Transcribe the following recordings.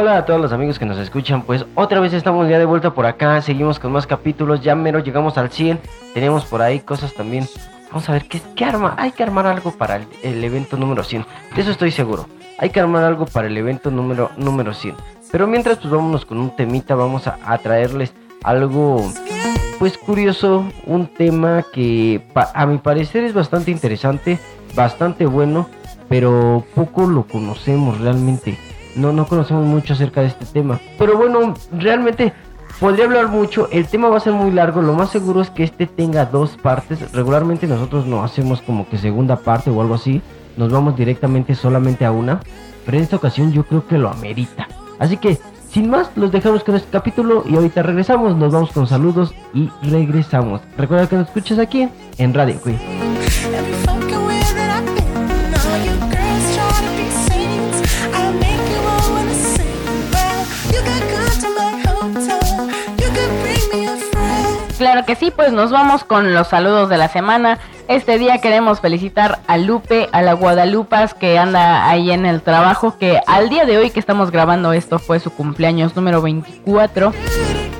Hola a todos los amigos que nos escuchan, pues otra vez estamos ya de vuelta por acá, seguimos con más capítulos, ya mero llegamos al 100, tenemos por ahí cosas también. Vamos a ver qué, qué arma, hay que armar algo para el, evento número 100, de eso estoy seguro. Hay que armar algo para el evento número, número 100. Pero mientras pues vámonos con un temita, vamos a, traerles algo pues curioso, un tema que a mi parecer es bastante interesante, bastante bueno, pero poco lo conocemos realmente no, no conocemos mucho acerca de este tema. Pero bueno, realmente podría hablar mucho. El tema va a ser muy largo. Lo más seguro es que este tenga dos partes. Regularmente nosotros no hacemos como que segunda parte o algo así. Nos vamos directamente solamente a una. Pero en esta ocasión yo creo que lo amerita. Así que, sin más, los dejamos con este capítulo y ahorita regresamos. Nos vamos con saludos y regresamos. Recuerda que nos escuchas aquí en Radio Queen. Que sí, pues nos vamos con los saludos de la semana. Este día queremos felicitar a Lupe, a la Guadalupas que anda ahí en el trabajo, que al día de hoy que estamos grabando esto fue su cumpleaños número 24.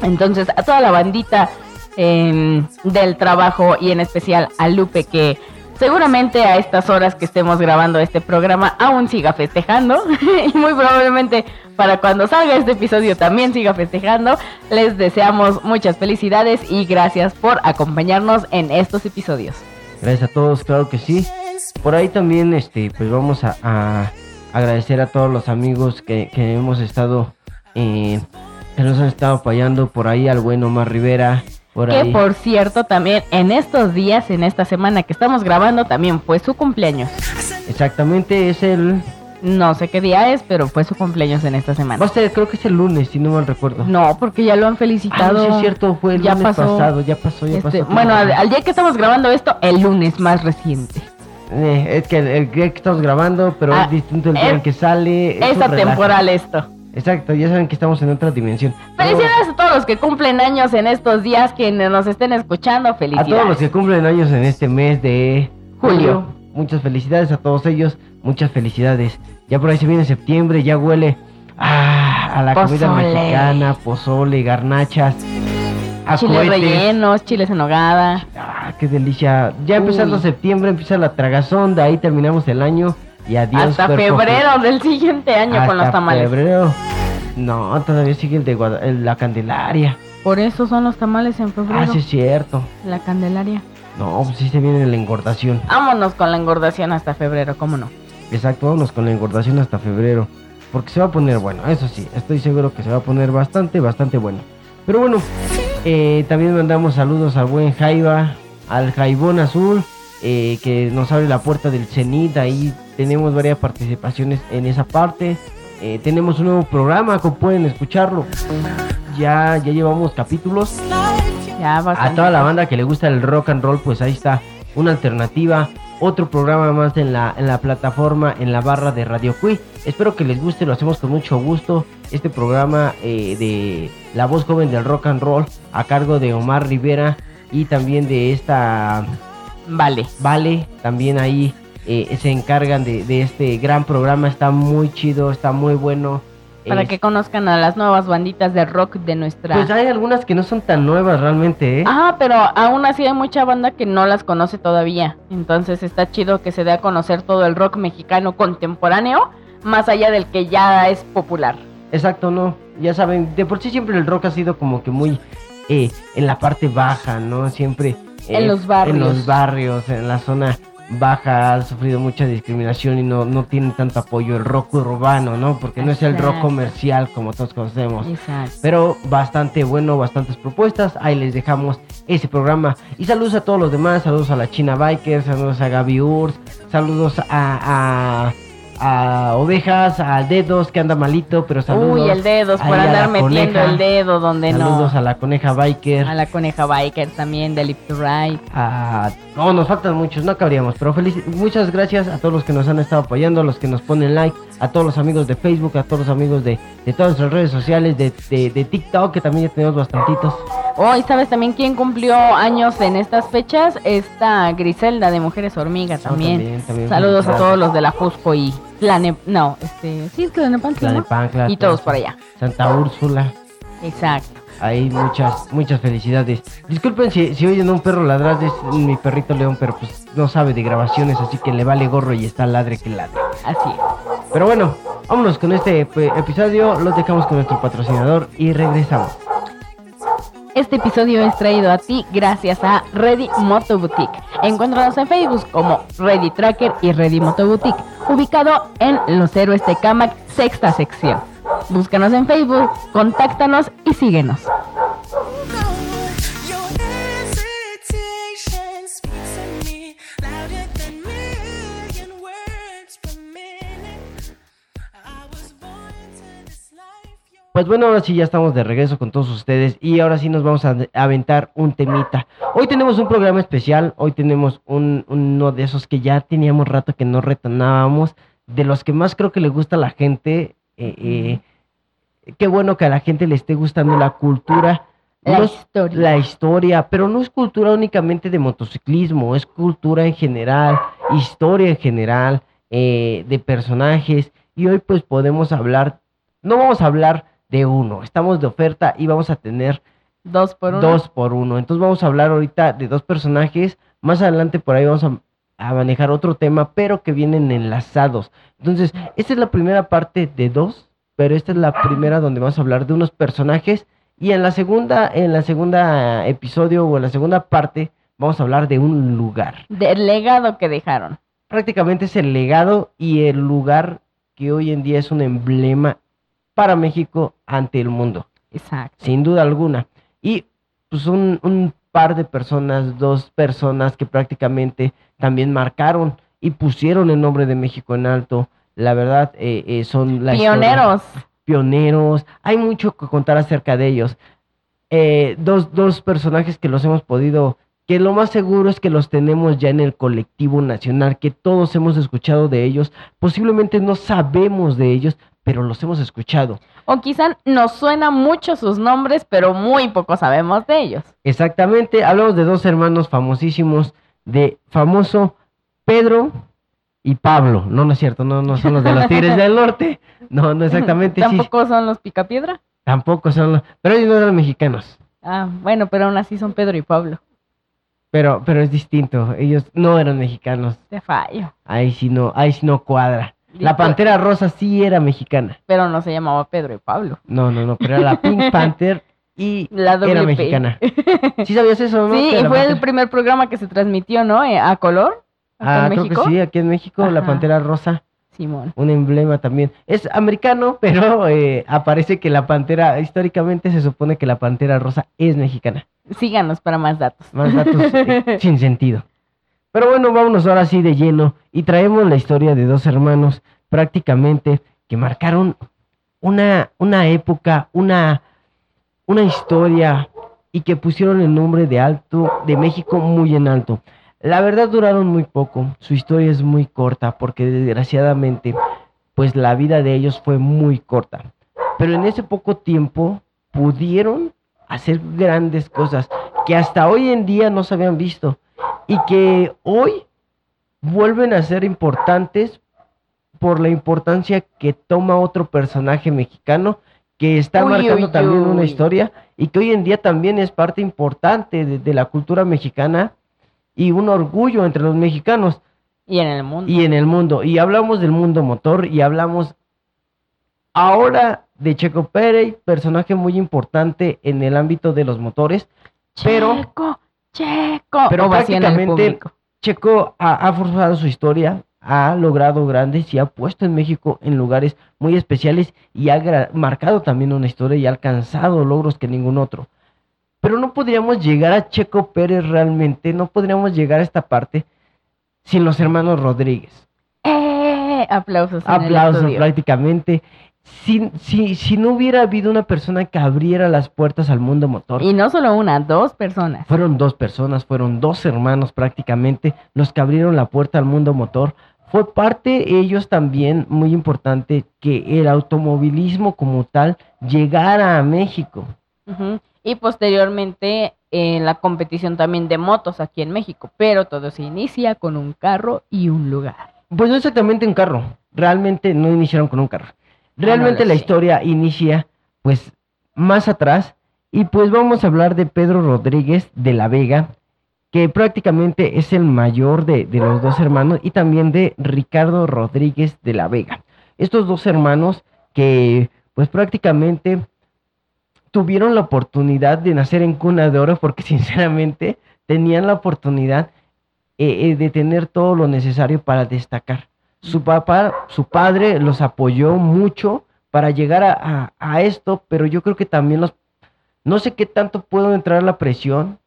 Entonces a toda la bandita em, del trabajo y en especial a Lupe que seguramente a estas horas que estemos grabando este programa aún siga festejando y muy probablemente para cuando salga este episodio también siga festejando. Les deseamos muchas felicidades y gracias por acompañarnos en estos episodios. Gracias a todos, claro que sí. Por ahí también, este, pues vamos a, agradecer a todos los amigos que, hemos estado, eh, que nos han estado apoyando. Por ahí al bueno Omar Rivera, por que por cierto también en estos días, en esta semana que estamos grabando, también fue su cumpleaños. Exactamente, es el no sé qué día es, pero fue su cumpleaños en esta semana. creo que es el lunes, si no mal recuerdo. No, porque ya lo han felicitado. Ah, sí, es cierto, fue el lunes pasado, ya pasó, ya este, pasó. Bueno, al, día que estamos grabando esto, el lunes más reciente. Eh, es que el, día que estamos grabando, pero es ah, distinto el día en que sale. Es temporal esto. Exacto, ya saben que estamos en otra dimensión. Felicidades a todos los que cumplen años en estos días, quienes nos estén escuchando, felicidades. A todos los que cumplen años en este mes de julio. Muchas felicidades a todos ellos, muchas felicidades. Ya por ahí se viene septiembre, ya huele a la comida mexicana, pozole, garnachas. chiles rellenos, chiles en nogada. Ah, qué delicia. Ya empezando septiembre empieza la tragazón, de ahí terminamos el año y adiós. Hasta febrero del siguiente año con los tamales. febrero. No, todavía sigue el de la Candelaria. Por eso son los tamales en febrero. Ah, sí es cierto. La Candelaria. No, pues sí se viene la engordación. Vámonos con la engordación hasta febrero, ¿cómo no? Exacto, vámonos con la engordación hasta febrero. Porque se va a poner bueno, eso sí, estoy seguro que se va a poner bastante, bastante bueno. Pero bueno, eh, también mandamos saludos al buen Jaiba, al Jaibón Azul, eh, que nos abre la puerta del Cenit. Ahí tenemos varias participaciones en esa parte. Eh, tenemos un nuevo programa, como pueden escucharlo. Ya, ya llevamos capítulos. a toda la banda que le gusta el rock and roll, pues ahí está una alternativa otro programa más en la, en la plataforma, en la barra de Radio Cui. Espero que les guste, lo hacemos con mucho gusto. Este programa eh, de La Voz Joven del Rock and Roll a cargo de Omar Rivera y también de esta... Vale. Vale, también ahí eh, se encargan de, de este gran programa. Está muy chido, está muy bueno. Para que conozcan a las nuevas banditas de rock de nuestra. Pues hay algunas que no son tan nuevas realmente, ¿eh? Ah, pero aún así hay mucha banda que no las conoce todavía. Entonces está chido que se dé a conocer todo el rock mexicano contemporáneo, más allá del que ya es popular. Exacto, no. Ya saben, de por sí siempre el rock ha sido como que muy eh, en la parte baja, ¿no? Siempre. En los barrios. En los barrios, en la zona baja, ha sufrido mucha discriminación y no, no tiene tanto apoyo el rock urbano, ¿no? Porque no es el rock comercial como todos conocemos. Exacto. Pero bastante bueno, bastantes propuestas. Ahí les dejamos ese programa. Y saludos a todos los demás, saludos a la China Biker, saludos a Gaby Urs, saludos a a Ovejas, a Dedos que anda malito, pero saludos. Uy, el Dedos, por andar metiendo el dedo donde no. Saludos a la Coneja Biker. A la Coneja Biker también, de Lip to Ride. no, nos faltan muchos, no cabríamos, pero feliz, muchas gracias a todos los que nos han estado apoyando, a los que nos ponen like, a todos los amigos de Facebook, a todos los amigos de, de todas nuestras redes sociales, de, de, TikTok, que también ya tenemos bastantitos. Oh, y sabes también quién cumplió años en estas fechas? Esta Griselda de Mujeres Hormigas también. también, Saludos a todos los de la Jusco y Tlane, no, este, sí es Tlanepantla, ¿no? Y todos por allá. Santa Úrsula. Exacto. Hay muchas, muchas felicidades. Disculpen si, si oyen un perro ladrar, es mi perrito León, pero pues no sabe de grabaciones, así que le vale gorro y está ladre que ladre. Así es. Pero bueno, vámonos con este ep- episodio, los dejamos con nuestro patrocinador y regresamos. Este episodio es traído a ti gracias a Ready Moto Boutique. Encuéntranos en Facebook como Ready Tracker y Ready Moto Boutique, ubicado en Los Héroes de Camac, sexta sección. Búscanos en Facebook, contáctanos y síguenos. Pues bueno, ahora sí ya estamos de regreso con todos ustedes y ahora sí nos vamos a aventar un temita. Hoy tenemos un programa especial, hoy tenemos un, uno de esos que ya teníamos rato que no retomábamos, de los que más creo que le gusta a la gente. eh, eh, qué bueno que a la gente le esté gustando la cultura. La No es- historia. la historia, pero no es cultura únicamente de motociclismo, es cultura en general, historia en general, eh, de personajes. Y hoy pues podemos hablar, no vamos a hablar de uno, estamos de oferta y vamos a tener Dos por uno. dos por uno. Entonces vamos a hablar ahorita de dos personajes, más adelante por ahí vamos a, a manejar otro tema, pero que vienen enlazados. Entonces, esta es la primera parte de dos, pero esta es la primera donde vamos a hablar de unos personajes y en la segunda, en la segunda episodio o en la segunda parte vamos a hablar de un lugar. Del legado que dejaron. Prácticamente es el legado y el lugar que hoy en día es un emblema para México ante el mundo Exacto. sin duda alguna. Y pues un, un par de personas, dos personas que prácticamente también marcaron y pusieron el nombre de México en alto. La verdad, eh, eh, son la historia- Pioneros. pioneros. Hay mucho que contar acerca de ellos. Eh, dos, dos personajes que los hemos podido, que lo más seguro es que los tenemos ya en el colectivo nacional, que todos hemos escuchado de ellos. Posiblemente no sabemos de ellos, pero los hemos escuchado. O quizá nos suena mucho sus nombres, pero muy poco sabemos de ellos. Exactamente, hablamos de dos hermanos famosísimos, de famoso Pedro y Pablo. No, no es cierto, no, no son los de los Tigres del Norte. No, no exactamente, sí, Tampoco son los Picapiedra. tampoco son los, pero ellos no eran mexicanos. Ah, bueno, pero aún así son Pedro y Pablo. Pero, pero es distinto, ellos no eran mexicanos. Te fallo. Ahí sí no, ahí sí no cuadra. La. Pantera Rosa sí era mexicana. Pero no se llamaba Pedro y Pablo. No, no, no, pero era la Pink Panther y La era mexicana. ¿Sí sabías eso, no? Sí, y fue el primer programa que se transmitió, ¿no? Eh, A color. Acá Ah, en creo México. que sí, aquí en México, la. Pantera Rosa. Simón. un emblema también. Es americano, pero eh, aparece que la pantera, históricamente se supone que la pantera rosa es mexicana. Síganos para más datos. Más datos eh, sin sentido. Pero bueno, vámonos ahora sí de lleno y traemos la historia de dos hermanos prácticamente que marcaron una, una época, una, una historia y que pusieron el nombre de alto, de México muy en alto. La verdad duraron muy poco, su historia es muy corta porque desgraciadamente pues la vida de ellos fue muy corta. Pero en ese poco tiempo pudieron hacer grandes cosas que hasta hoy en día no se habían visto y que hoy vuelven a ser importantes por la importancia que toma otro personaje mexicano que está Uy, marcando uy, también una historia y que hoy en día también es parte importante de, de la cultura mexicana y un orgullo entre los mexicanos Y en el mundo. y en el mundo. Y hablamos del mundo motor y hablamos ahora de Checo Pérez, personaje muy importante en el ámbito de los motores. pero- Checo, pero prácticamente-. Checo ha, ha forzado su historia, ha logrado grandes y ha puesto en México en lugares muy especiales y ha marcado también una historia y ha alcanzado logros que ningún otro. Pero no podríamos llegar a Checo Pérez realmente, no podríamos llegar a esta parte sin los hermanos Rodríguez. ¡Eh! Aplausos. en Aplausos prácticamente. Si, si, si no hubiera habido una persona que abriera las puertas al mundo motor, Y no solo una, dos personas. fueron dos personas, fueron dos hermanos prácticamente los que abrieron la puerta al mundo motor. Fue parte ellos también muy importante que el automovilismo como tal llegara a México. Y posteriormente en la competición también de motos aquí en México. Pero todo se inicia con un carro y un lugar. Pues no exactamente un carro, realmente no iniciaron con un carro. Realmente la historia inicia pues más atrás y pues vamos a hablar de Pedro Rodríguez de la Vega, que prácticamente es el mayor de, de los dos hermanos y también de Ricardo Rodríguez de la Vega. Estos dos hermanos que pues prácticamente tuvieron la oportunidad de nacer en cuna de oro porque sinceramente tenían la oportunidad eh, eh, de tener todo lo necesario para destacar. Su papá, su padre los apoyó mucho para llegar a, esto, pero yo creo que también los... No sé qué tanto puedo entrar la presión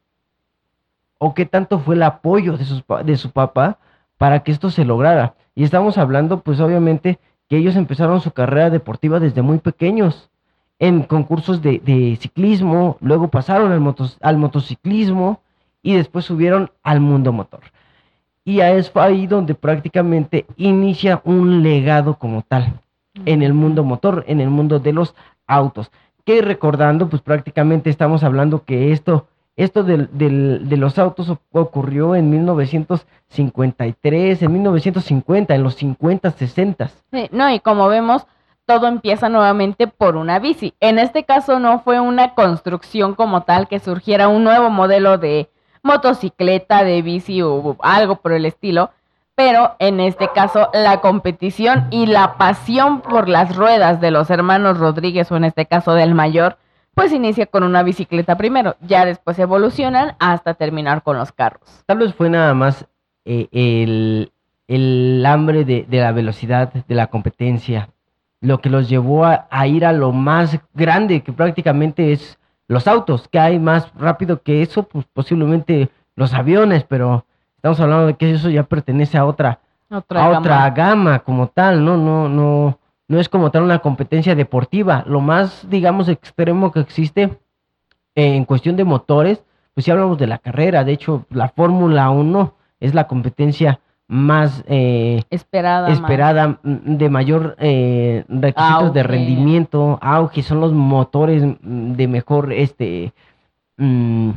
o qué tanto fue el apoyo de, sus de su papá para que esto se lograra. Y estamos hablando, pues obviamente, que ellos empezaron su carrera deportiva desde muy pequeños, en concursos de, de ciclismo, luego pasaron al, motos- al motociclismo y después subieron al mundo motor. Y es ahí donde prácticamente inicia un legado como tal en el mundo motor, en el mundo de los autos. Que recordando, pues prácticamente estamos hablando que esto, esto del- de los autos ocurrió en 1953, en 1950, en los 50, 60. Sí, no, y como vemos, todo empieza nuevamente por una bici. En este caso no fue una construcción como tal que surgiera un nuevo modelo de motocicleta, de bici o algo por el estilo, pero en este caso la competición y la pasión por las ruedas de los hermanos Rodríguez o en este caso del mayor, pues inicia con una bicicleta primero, ya después evolucionan hasta terminar con los carros. Tal vez fue nada más eh, el, el hambre de, de la velocidad, de la competencia, lo que los llevó a, a ir a lo más grande, que prácticamente es los autos, que hay más rápido que eso, pues posiblemente los aviones, pero estamos hablando de que eso ya pertenece a otra, Otra a gama. otra gama como tal, ¿no? No, no, no es como tal una competencia deportiva. Lo más, digamos, extremo que existe eh, en cuestión de motores, pues si hablamos de la carrera, de hecho, la Fórmula 1 es la competencia más eh, esperada. mm, de mayor eh, requisitos de rendimiento, auge, son los motores mm, de mejor, este, mm,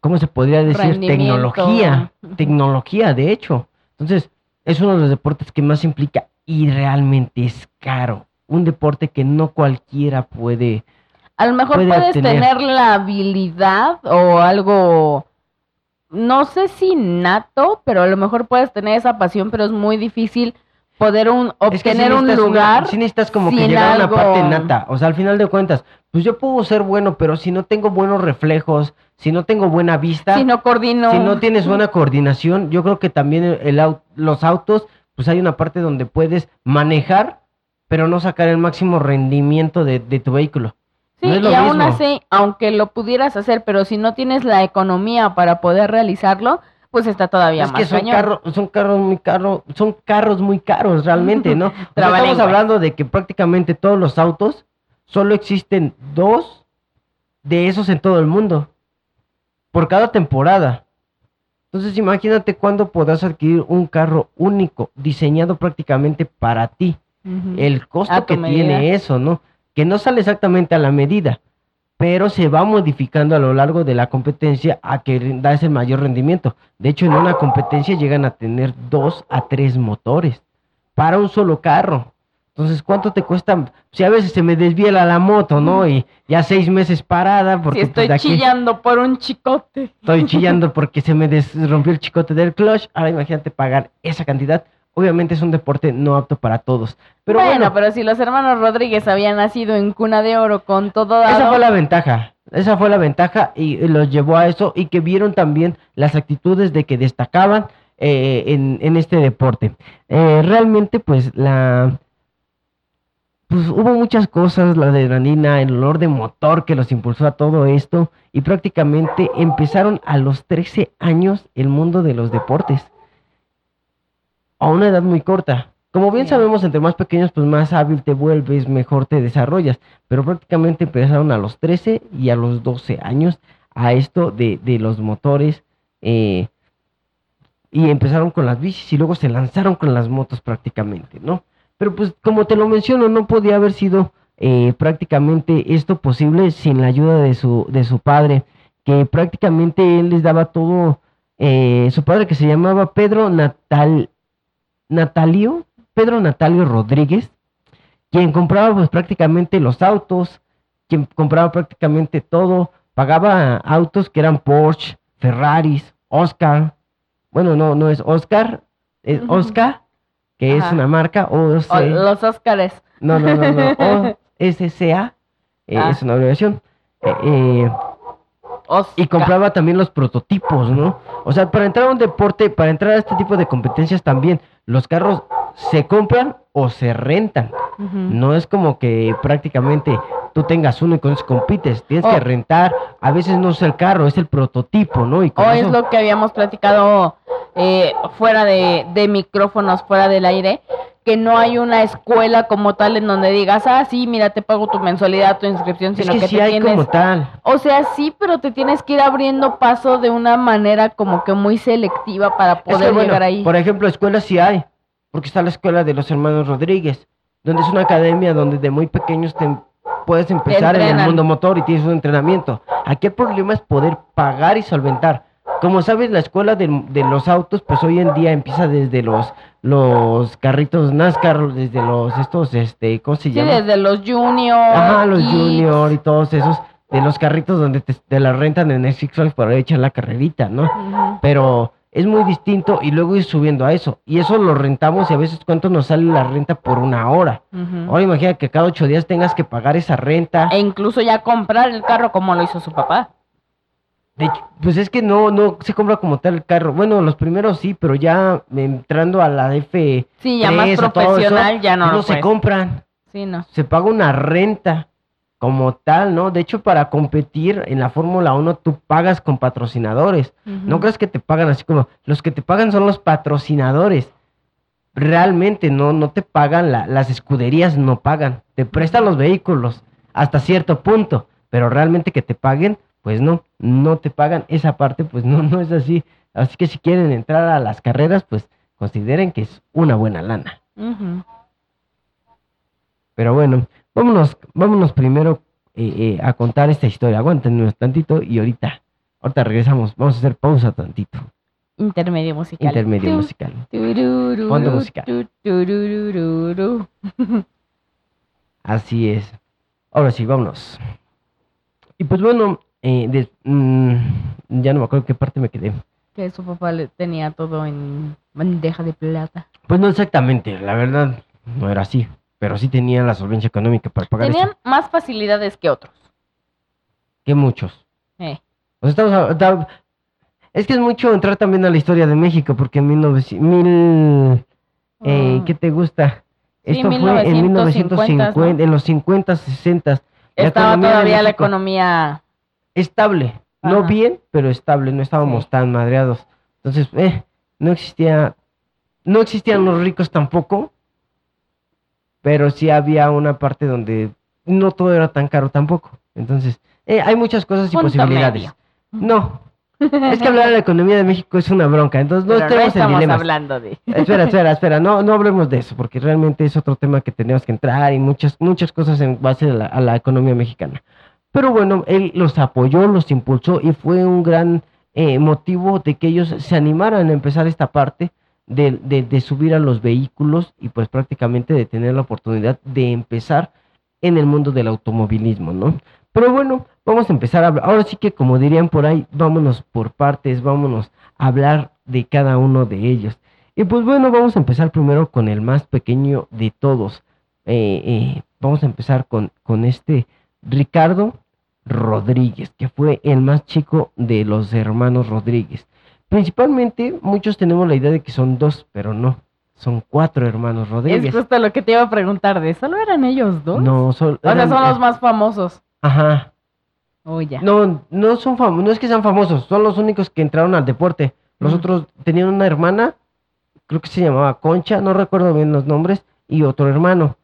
¿cómo se podría decir? Tecnología, tecnología, de hecho. Entonces, es uno de los deportes que más implica y realmente es caro. Un deporte que no cualquiera puede. A lo mejor puede puedes obtener. tener la habilidad o algo, no sé si nato, pero a lo mejor puedes tener esa pasión, pero es muy difícil poder un, Es que sí obtener un necesitas una- lugar. sí necesitas como que llegar a una parte nata. O sea, al final de cuentas, pues yo puedo ser bueno, pero si no tengo buenos reflejos, si no tengo buena vista, si no coordino. si no tienes buena coordinación, yo creo que también el, el los autos, pues hay una parte donde puedes manejar, pero no sacar el máximo rendimiento de, de tu vehículo. Sí, no y aún así, aunque lo pudieras hacer, pero si no tienes la economía para poder realizarlo, pues está todavía es más que son son carros muy caros, son carros muy caros realmente, ¿no? Estamos hablando de que prácticamente todos los autos solo existen dos de esos en todo el mundo por cada temporada. Entonces imagínate cuándo podrás adquirir un carro único, diseñado prácticamente para ti. El costo que medida. tiene eso, ¿no? Que no sale exactamente a la medida, pero se va modificando a lo largo de la competencia a que da ese mayor rendimiento. De hecho, en una competencia llegan a tener dos a tres motores para un solo carro. Entonces, ¿cuánto te cuesta? Si a veces se me desvía la, moto, ¿no? Y ya seis meses parada porque si pues, estoy aquí chillando por un chicote. estoy chillando porque se me rompió el chicote del clutch. Ahora imagínate pagar esa cantidad. Obviamente es un deporte no apto para todos. Pero bueno, bueno, pero si los hermanos Rodríguez habían nacido en cuna de oro con todo dado, Esa fue la ventaja. Esa fue la ventaja y los llevó a eso y que vieron también las actitudes de que destacaban eh, en, en este deporte. Eh, realmente, pues la. Pues hubo muchas cosas, la adrenalina, el olor de motor que los impulsó a todo esto y prácticamente empezaron a los 13 años el mundo de los deportes. A una edad muy corta. Como bien Sí. sabemos, entre más pequeños, pues más hábil te vuelves, mejor te desarrollas pero prácticamente empezaron a los 13 y a los 12 años a esto de, de los motores eh, y empezaron con las bicis y luego se lanzaron con las motos prácticamente, ¿no? Pero pues como te lo menciono, no podía haber sido eh, prácticamente esto posible sin la ayuda de su, de su padre, que prácticamente él les daba todo, eh, su padre que se llamaba Pedro Natal, Natalio, Pedro Natalio Rodríguez, quien compraba pues prácticamente los autos, quien compraba prácticamente todo, pagaba autos que eran Porsche, Ferraris, Oscar, bueno, no, no es Oscar, es. Oscar, que es una marca, o O los Óscares. no, no, no, no, OSCA, eh, Ah. es una abreviación, eh, eh, y compraba también los prototipos, ¿no? O sea, para entrar a un deporte, para entrar a este tipo de competencias también, los carros se compran o se rentan. Ujú. No es como que prácticamente tú tengas uno y con eso compites. Tienes Oh. que rentar. A veces no es el carro, es el prototipo, ¿no? Y O es eso- lo que habíamos platicado eh, fuera de, de micrófonos, fuera del aire, que no hay una escuela como tal en donde digas, ah, sí, mira, te pago tu mensualidad, tu inscripción, es sino que, que, sí te hay tienes... como tal. O sea, sí, pero te tienes que ir abriendo paso de una manera como que muy selectiva para Es poder que, bueno, llegar ahí. Por ejemplo, escuelas sí hay. Porque está la escuela de los hermanos Rodríguez, donde es una academia donde de muy pequeños te puedes empezar en el mundo motor y tienes un entrenamiento. Aquí el problema es poder pagar y solventar. Como sabes, la escuela de, de los autos, pues hoy en día empieza desde los los carritos NASCAR, desde los estos, este, ¿cómo se Sí, llama? desde los junior. Ajá, los kids. junior y todos esos, de los carritos donde te, te la rentan en el Six Flags para echar la carrerita, ¿no? Pero es muy distinto y luego ir subiendo a eso. Y eso lo rentamos y a veces cuánto nos sale la renta por una hora. Ujú. Ahora imagina que cada ocho días tengas que pagar esa renta. E incluso ya comprar el carro como lo hizo su papá. De pues es que no, no se compra como tal el carro. Bueno, los primeros sí, pero ya entrando a la F Sí, ya más profesional ya no, no lo se compran. Sí, no. Se paga una renta como tal, ¿no? De hecho, para competir en la Fórmula 1 tú pagas con patrocinadores. No crees que te pagan así como los que te pagan son los patrocinadores. Realmente no, no te pagan, la- las escuderías no pagan. Te prestan los vehículos hasta cierto punto, pero realmente que te paguen, pues no, no te pagan esa parte, pues no, no es así. Así que si quieren entrar a las carreras, pues consideren que es una buena lana. Pero bueno, vámonos, vámonos primero eh, eh, a contar esta historia. Aguántenos tantito y ahorita, ahorita regresamos. Vamos a hacer pausa tantito. Intermedio musical. Intermedio Tu, musical. turururu, Fondo musical. turururu. Así es. Ahora sí, vámonos. Y pues bueno, eh, des- mm, ya no me acuerdo qué parte me quedé. Que su papá le tenía todo en bandeja de plata. Pues no exactamente, la verdad no era así, pero sí tenía la solvencia económica para pagar Tenían eso. más facilidades que otros. Que muchos. Eh. O sea, estamos a- es que es mucho entrar también a la historia de México, porque en 1900, mil, eh, Mm. ¿qué te gusta? Sí, Esto fue en 1950, 1950, ¿no? en los 50, 60. La Estaba de todavía la economía. Estable, no bien, pero estable, no estábamos Sí. tan madreados. Entonces, eh, no existía, no existían los ricos tampoco, pero sí había una parte donde no todo era tan caro tampoco. Entonces, eh, hay muchas cosas y punto posibilidades. medio. No, es que hablar de la economía de México es una bronca, entonces no Pero no estemos en estamos dilemas. hablando de. Espera, espera, espera, no, no hablemos de eso, porque realmente es otro tema que tenemos que entrar y muchas, muchas cosas en base a la, a la economía mexicana. Pero bueno, él los apoyó, los impulsó y fue un gran eh, motivo de que ellos se animaran a empezar esta parte de, de- de subir a los vehículos y pues prácticamente de tener la oportunidad de empezar en el mundo del automovilismo, ¿no? Pero bueno, vamos a empezar a hablar. Ahora sí que como dirían por ahí, vámonos por partes, vámonos a hablar de cada uno de ellos. Y pues bueno, vamos a empezar primero con el más pequeño de todos. Eh, eh, vamos a empezar con, con este Ricardo Rodríguez, que fue el más chico de los hermanos Rodríguez. Principalmente, muchos tenemos la idea de que son dos, pero no, son cuatro hermanos Es Rodríguez. justo lo que te iba a preguntar de. ¿Solo eran ellos dos? No, son, O sea, son los más famosos. Ajá. Oh, ya. No, no son famosos, no es que sean famosos, son los únicos que entraron al deporte. Los Ujú. otros tenían una hermana, creo que se llamaba Concha, no recuerdo bien los nombres, y otro hermano,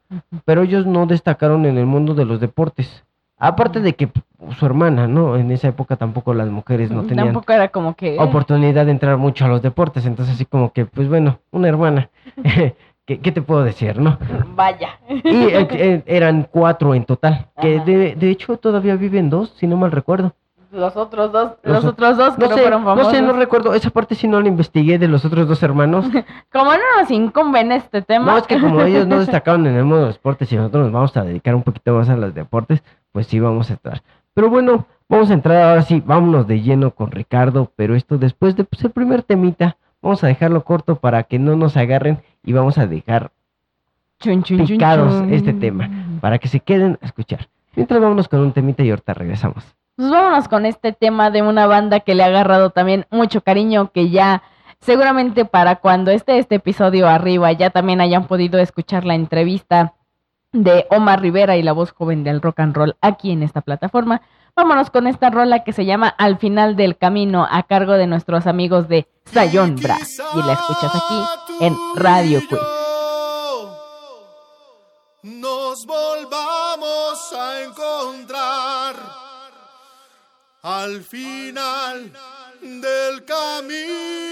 pero ellos no destacaron en el mundo de los deportes. Aparte de que pues, su hermana, ¿no? En esa época tampoco las mujeres no tenían Tampoco era como que. oportunidad de entrar mucho a los deportes, entonces así como que, pues bueno, una hermana, ¿qué, qué te puedo decir, no? Vaya. Y eh, eh, eran cuatro en total, que de, de hecho todavía viven dos, si no mal recuerdo. los otros dos, Los los, otros dos que No no, sé, fueron no famosos. sé, no recuerdo. Esa parte sí no la investigué de los otros dos hermanos. Como no nos incumbe en este tema. No, es que como ellos no destacaron en el modo de deportes y nosotros nos vamos a dedicar un poquito más a los deportes, pues sí vamos a entrar. Pero bueno, vamos a entrar ahora sí, vámonos de lleno con Ricardo, pero esto después de pues, el primer temita, vamos a dejarlo corto para que no nos agarren y vamos a dejar Chun, chun, chun, picados chun. este tema, para que se queden a escuchar. Mientras vámonos con un temita y ahorita regresamos. Pues vámonos con este tema de una banda que le ha agarrado también mucho cariño, que ya seguramente para cuando esté este episodio arriba ya también hayan podido escuchar la entrevista de Omar Rivera y la voz joven del rock and roll aquí en esta plataforma. Vámonos con esta rola que se llama Al final del camino a cargo de nuestros amigos de Sayón Bra. Y la escuchas aquí en Radio Queen. Nos volvamos a encontrar al final del camino.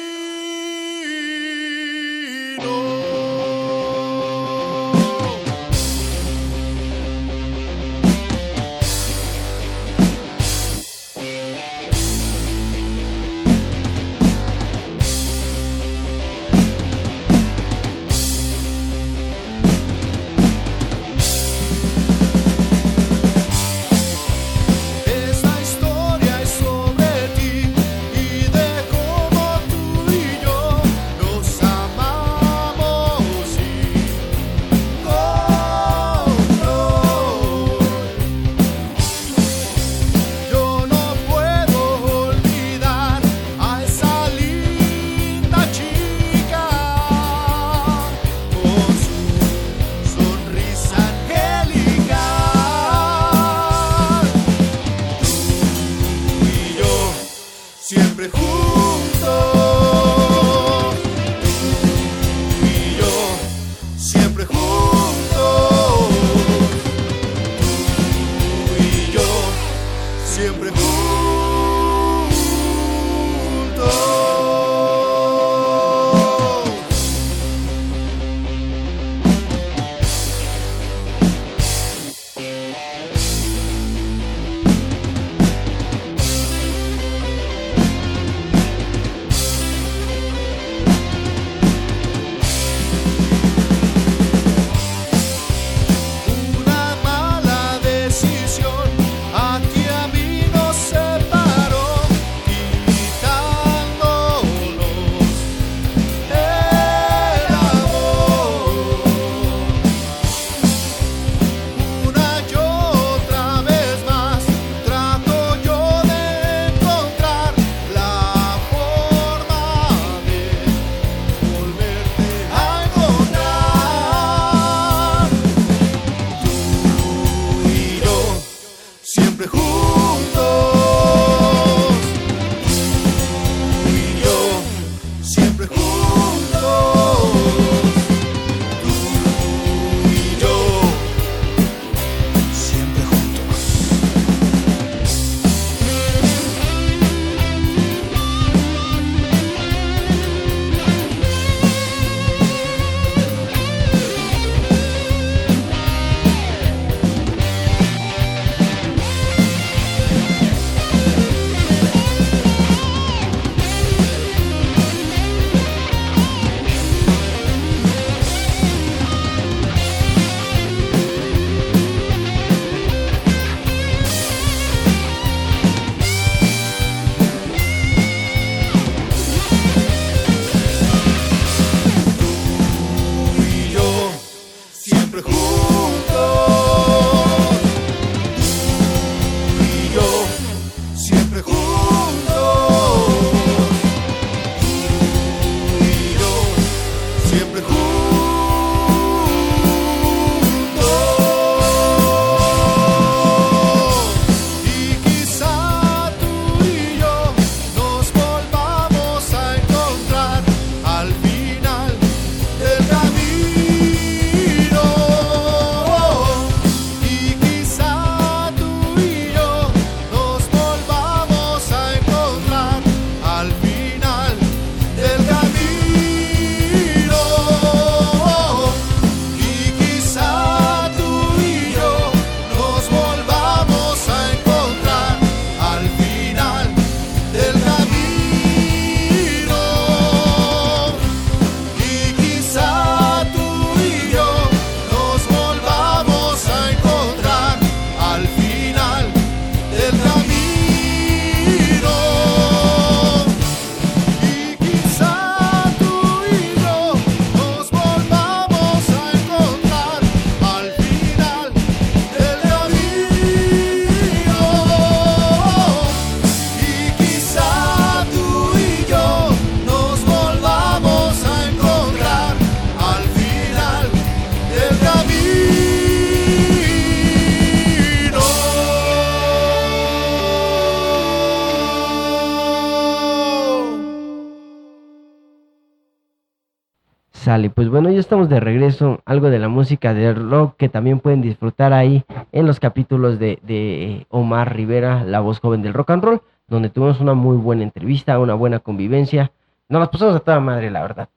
Pues bueno, ya estamos de regreso. Algo de la música de rock que también pueden disfrutar ahí en los capítulos de, de Omar Rivera, la voz joven del rock and roll, donde tuvimos una muy buena entrevista, una buena convivencia. Nos las pasamos a toda madre, la verdad.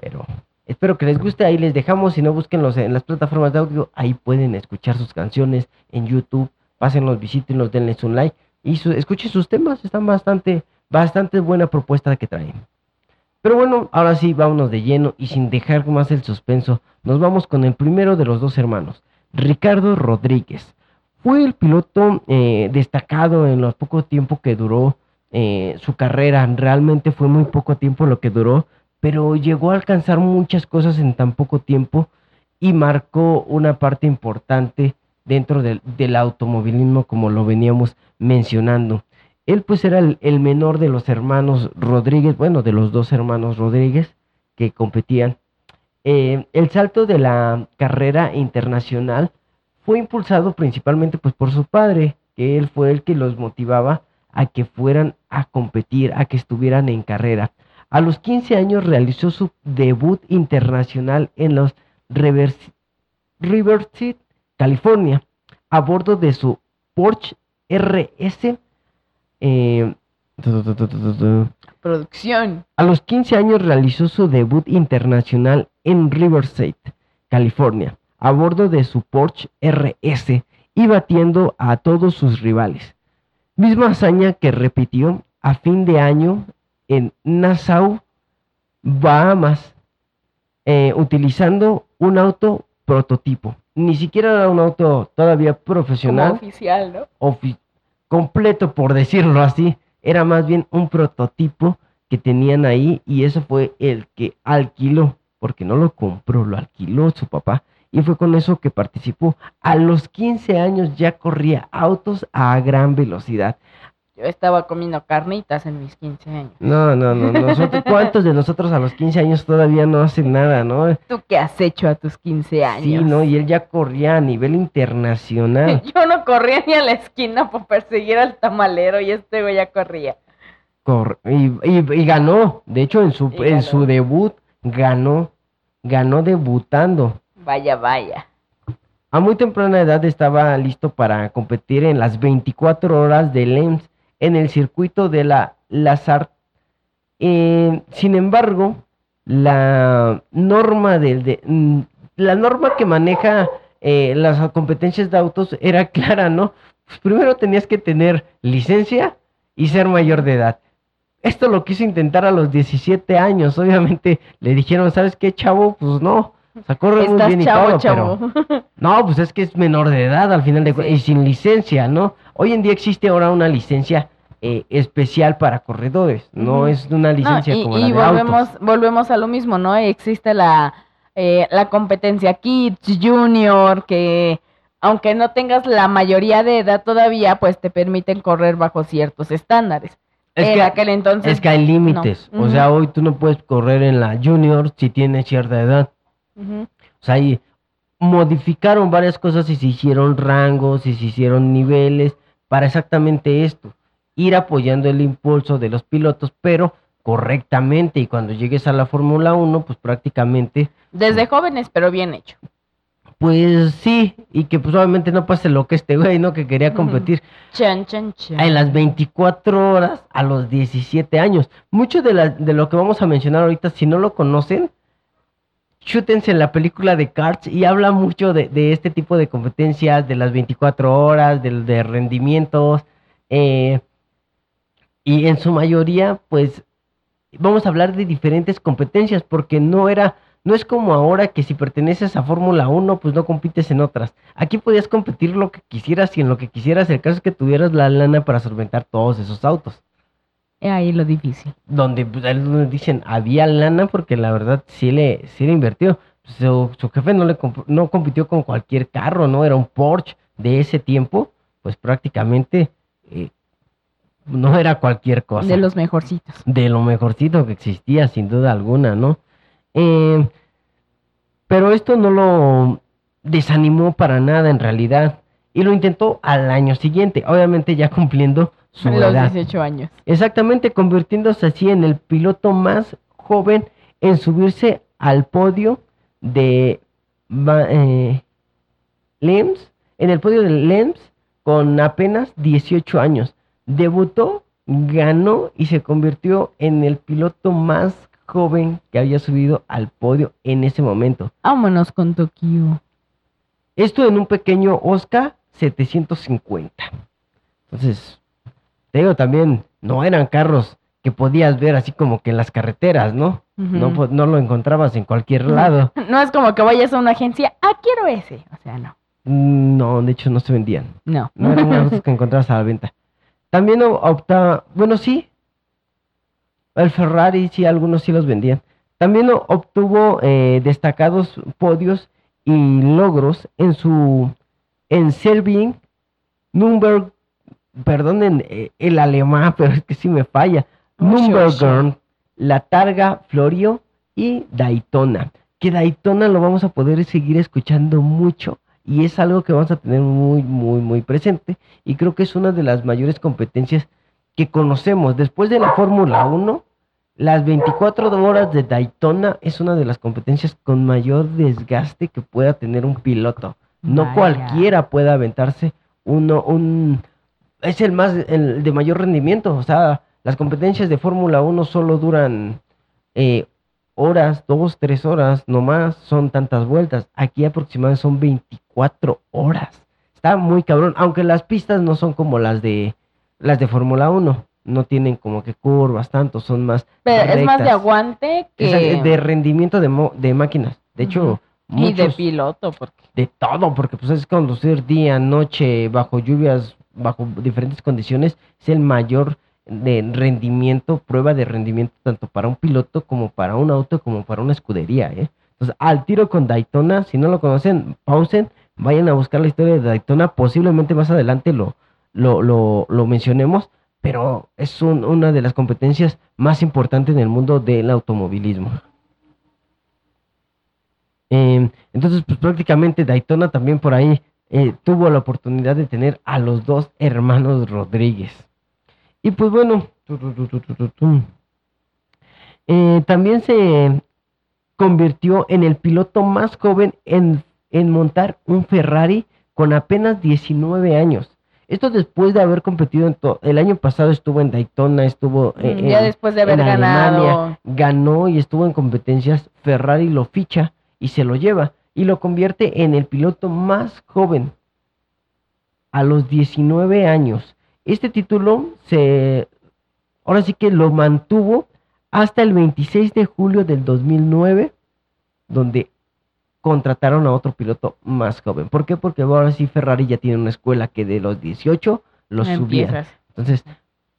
Pero espero que les guste. Ahí les dejamos. Si no, búsquenlos en las plataformas de audio. Ahí pueden escuchar sus canciones en YouTube. Pásenlos, visítenlos, denles un like y su- escuchen sus temas. Están bastante, bastante buena propuesta que traen. Pero bueno, ahora sí, vámonos de lleno y sin dejar más el suspenso, nos vamos con el primero de los dos hermanos, Ricardo Rodríguez. Fue el piloto eh, destacado en los poco tiempo que duró eh, su carrera, realmente fue muy poco tiempo lo que duró, pero llegó a alcanzar muchas cosas en tan poco tiempo y marcó una parte importante dentro del, del automovilismo como lo veníamos mencionando. Él pues era el, menor de los hermanos Rodríguez, bueno, de los dos hermanos Rodríguez que competían. Eh, el salto de la carrera internacional fue impulsado principalmente pues por su padre, que él fue el que los motivaba a que fueran a competir, a que estuvieran en carrera. A los 15 años realizó su debut internacional en los Rivers- Riverside, California, a bordo de su Porsche RS. Eh, tu, tu, tu. Producción. A los 15 años realizó su debut internacional en Riverside, California, a bordo de su Porsche RS y batiendo a todos sus rivales. Misma hazaña que repitió a fin de año en Nassau, Bahamas, eh, utilizando un auto prototipo. Ni siquiera era un auto todavía Como profesional oficial, ¿no? ofi- completo, por decirlo así. Era más bien un prototipo que tenían ahí y eso fue el que alquiló, porque no lo compró, lo alquiló su papá. Y fue con eso que participó. A los 15 años ya corría autos a gran velocidad. Yo estaba comiendo carnitas en mis 15 años. No, no, no. Nosotros, ¿Cuántos de nosotros a los 15 años todavía no hacen nada, no? ¿Tú qué has hecho a tus 15 años? Sí, no, y él ya corría a nivel internacional. Yo no corría ni a la esquina por perseguir al tamalero y este güey ya corría. Cor- y, y- y ganó. De hecho, en su, Y en ganó. su debut, ganó. Ganó debutando. Vaya, vaya. A muy temprana edad estaba listo para competir en las 24 horas de Lens en el circuito de la Lazard. Eh, sin embargo, la norma del de, mm, la norma que maneja eh, las competencias de autos era clara, ¿no? Pues primero tenías que tener licencia y ser mayor de edad. Esto lo quiso intentar a los 17 años. Obviamente le dijeron, ¿sabes qué, chavo? Pues no. O sea, corre muy Estás bien y chavo, todo, chavo. pero no, pues es que es menor de edad al final de cuentas y Sí. sin licencia, ¿no? Hoy en día existe ahora una licencia eh, especial para corredores, no Ujú. es una No, licencia y, como y la de volvemos, autos. volvemos a lo mismo, ¿no? Existe la, eh, la competencia Kids, Junior, que aunque no tengas la mayoría de edad todavía, pues te permiten correr bajo ciertos estándares. Es en que- aquel entonces. Es que hay límites, no. o sea, hoy tú no puedes correr en la junior si tienes cierta edad. O sea, ahí modificaron varias cosas y se hicieron rangos y se hicieron niveles para exactamente esto, ir apoyando el impulso de los pilotos, pero correctamente y cuando llegues a la Fórmula 1, pues prácticamente Desde jóvenes, pero bien hecho. Pues sí, y que pues obviamente no pase lo que este güey, ¿no? Que quería competir Chan, chan, chan. en las 24 horas a los 17 años. Mucho de, la- de lo que vamos a mencionar ahorita, si no lo conocen, chútense la película de Cars y habla mucho de, de este tipo de competencias, de las 24 horas, del de rendimientos. eh, y en su mayoría, pues vamos a hablar de diferentes competencias, porque no era, no es como ahora que si perteneces a Fórmula 1, pues no compites en otras. Aquí podías competir lo que quisieras y en lo que quisieras, el caso es que tuvieras la lana para solventar todos esos autos. He ahí lo difícil. Donde pues, es donde dicen, había lana porque la verdad sí le, sí le invirtió. Su, su jefe no, le comp- no compitió con cualquier carro, ¿no? Era un Porsche de ese tiempo, pues prácticamente eh, no era cualquier cosa De los mejorcitos. de lo mejorcito que existía, sin duda alguna, ¿no? Eh, pero esto no lo desanimó para nada en realidad. Y lo intentó al año siguiente, obviamente ya cumpliendo su los edad. 18 años. Exactamente, convirtiéndose así en el piloto más joven en subirse al podio de eh, Lems, en el podio de Lems con apenas 18 años. Debutó, ganó y se convirtió en el piloto más joven que había subido al podio en ese momento. Vámonos con Tokio. Esto en un pequeño Oscar 750. Entonces, te digo también, no eran carros que podías ver así como que en las carreteras, ¿no? no, no lo encontrabas en cualquier lado. No es como que vayas a una agencia, ah, quiero ese. O sea, no. Mm, No, de hecho no se vendían. No. No eran autos que encontrabas a la venta. También optaba, bueno, sí. El Ferrari, sí, algunos sí los vendían. También obtuvo eh, destacados podios y logros en su en Serving, Nürburgring, perdonen eh, el alemán, pero es que sí me falla. Oh, Nürburgring, La Targa, Florio y Daytona. Que Daytona lo vamos a poder seguir escuchando mucho y es algo que vamos a tener muy, muy, muy presente. Y creo que es una de las mayores competencias que conocemos. Después de la Fórmula 1, las 24 horas de Daytona es una de las competencias con mayor desgaste que pueda tener un piloto. No Vaya. cualquiera puede aventarse uno, un... Es el más, el de mayor rendimiento. O sea, las competencias de Fórmula 1 solo duran eh, horas, dos, tres horas, no más, son tantas vueltas. Aquí aproximadamente son 24 horas. Está muy cabrón, aunque las pistas no son como las de las de Fórmula 1. No tienen como que curvas tanto, son más Pero es más de aguante que... de rendimiento de, mo- de máquinas. De hecho. Y de piloto, porque... de todo, porque pues es conducir día, noche, bajo lluvias, bajo diferentes condiciones, es el mayor de rendimiento, prueba de rendimiento tanto para un piloto como para un auto, como para una escudería, ¿eh? Entonces, al tiro con Daytona, si no lo conocen, pausen, vayan a buscar la historia de Daytona, posiblemente más adelante lo, lo, lo, lo mencionemos, pero es un- una de las competencias más importantes en el mundo del automovilismo. Eh, entonces, pues prácticamente Daytona también por ahí eh, tuvo la oportunidad de tener a los dos hermanos Rodríguez. Y pues bueno, tu, tu. Eh, también se convirtió en el piloto más joven en, en montar un Ferrari con apenas 19 años. Esto después de haber competido en todo. El año pasado estuvo en Daytona, estuvo eh, Mm, ya en- después de haber en ganado... Alemania, ganó y estuvo en competencias, Ferrari lo ficha y se lo lleva y lo convierte en el piloto más joven a los 19 años. Este título se ahora sí que lo mantuvo hasta el 26 de julio del 2009 donde contrataron a otro piloto más joven. ¿Por qué? Porque ahora sí Ferrari ya tiene una escuela que de los 18 los subía. empiezas. Entonces,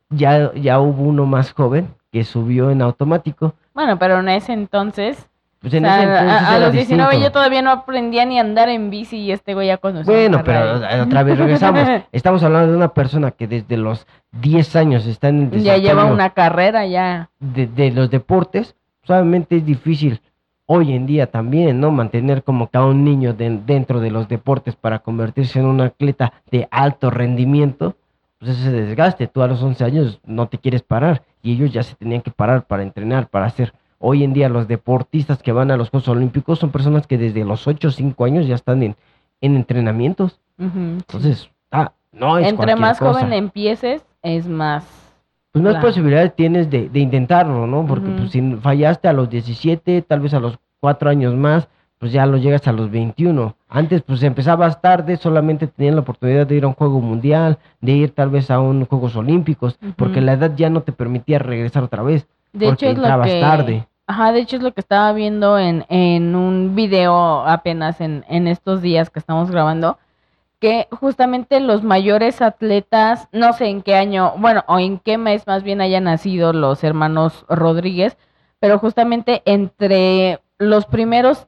ya, ya hubo uno más joven que subió en automático. Bueno, pero en ese entonces... Pues en o sea, ese entonces a, los 19 distinto. yo todavía no aprendía ni a andar en bici y este güey ya conocía Bueno, pero otra vez regresamos. Estamos hablando de una persona que desde los 10 años está en el ya lleva una carrera ya. de, de los deportes. Solamente es difícil hoy en día también, ¿no? Mantener como que a un niño de- dentro de los deportes para convertirse en un atleta de alto rendimiento. Pues ese desgaste. Tú a los 11 años no te quieres parar y ellos ya se tenían que parar para entrenar, para hacer. Hoy en día los deportistas que van a los Juegos Olímpicos son personas que desde los 8 o 5 años ya están en, en entrenamientos. Entonces, ah, no es Entre más cosa. joven empieces, es más... Pues más claro. posibilidades tienes de, de intentarlo, ¿no? Porque pues, si fallaste a los 17, tal vez a los 4 años más, pues ya lo llegas a los 21. Antes pues empezabas tarde, solamente tenían la oportunidad de ir a un juego mundial, de ir tal vez a un Juegos Olímpicos, porque la edad ya no te permitía regresar otra vez, De porque hecho es lo que... tarde. Ajá, de hecho es lo que estaba viendo en, en un video apenas en, en estos días que estamos grabando, que justamente los mayores atletas, no sé en qué año, bueno, o en qué mes más bien hayan nacido los hermanos Rodríguez, pero justamente entre los primeros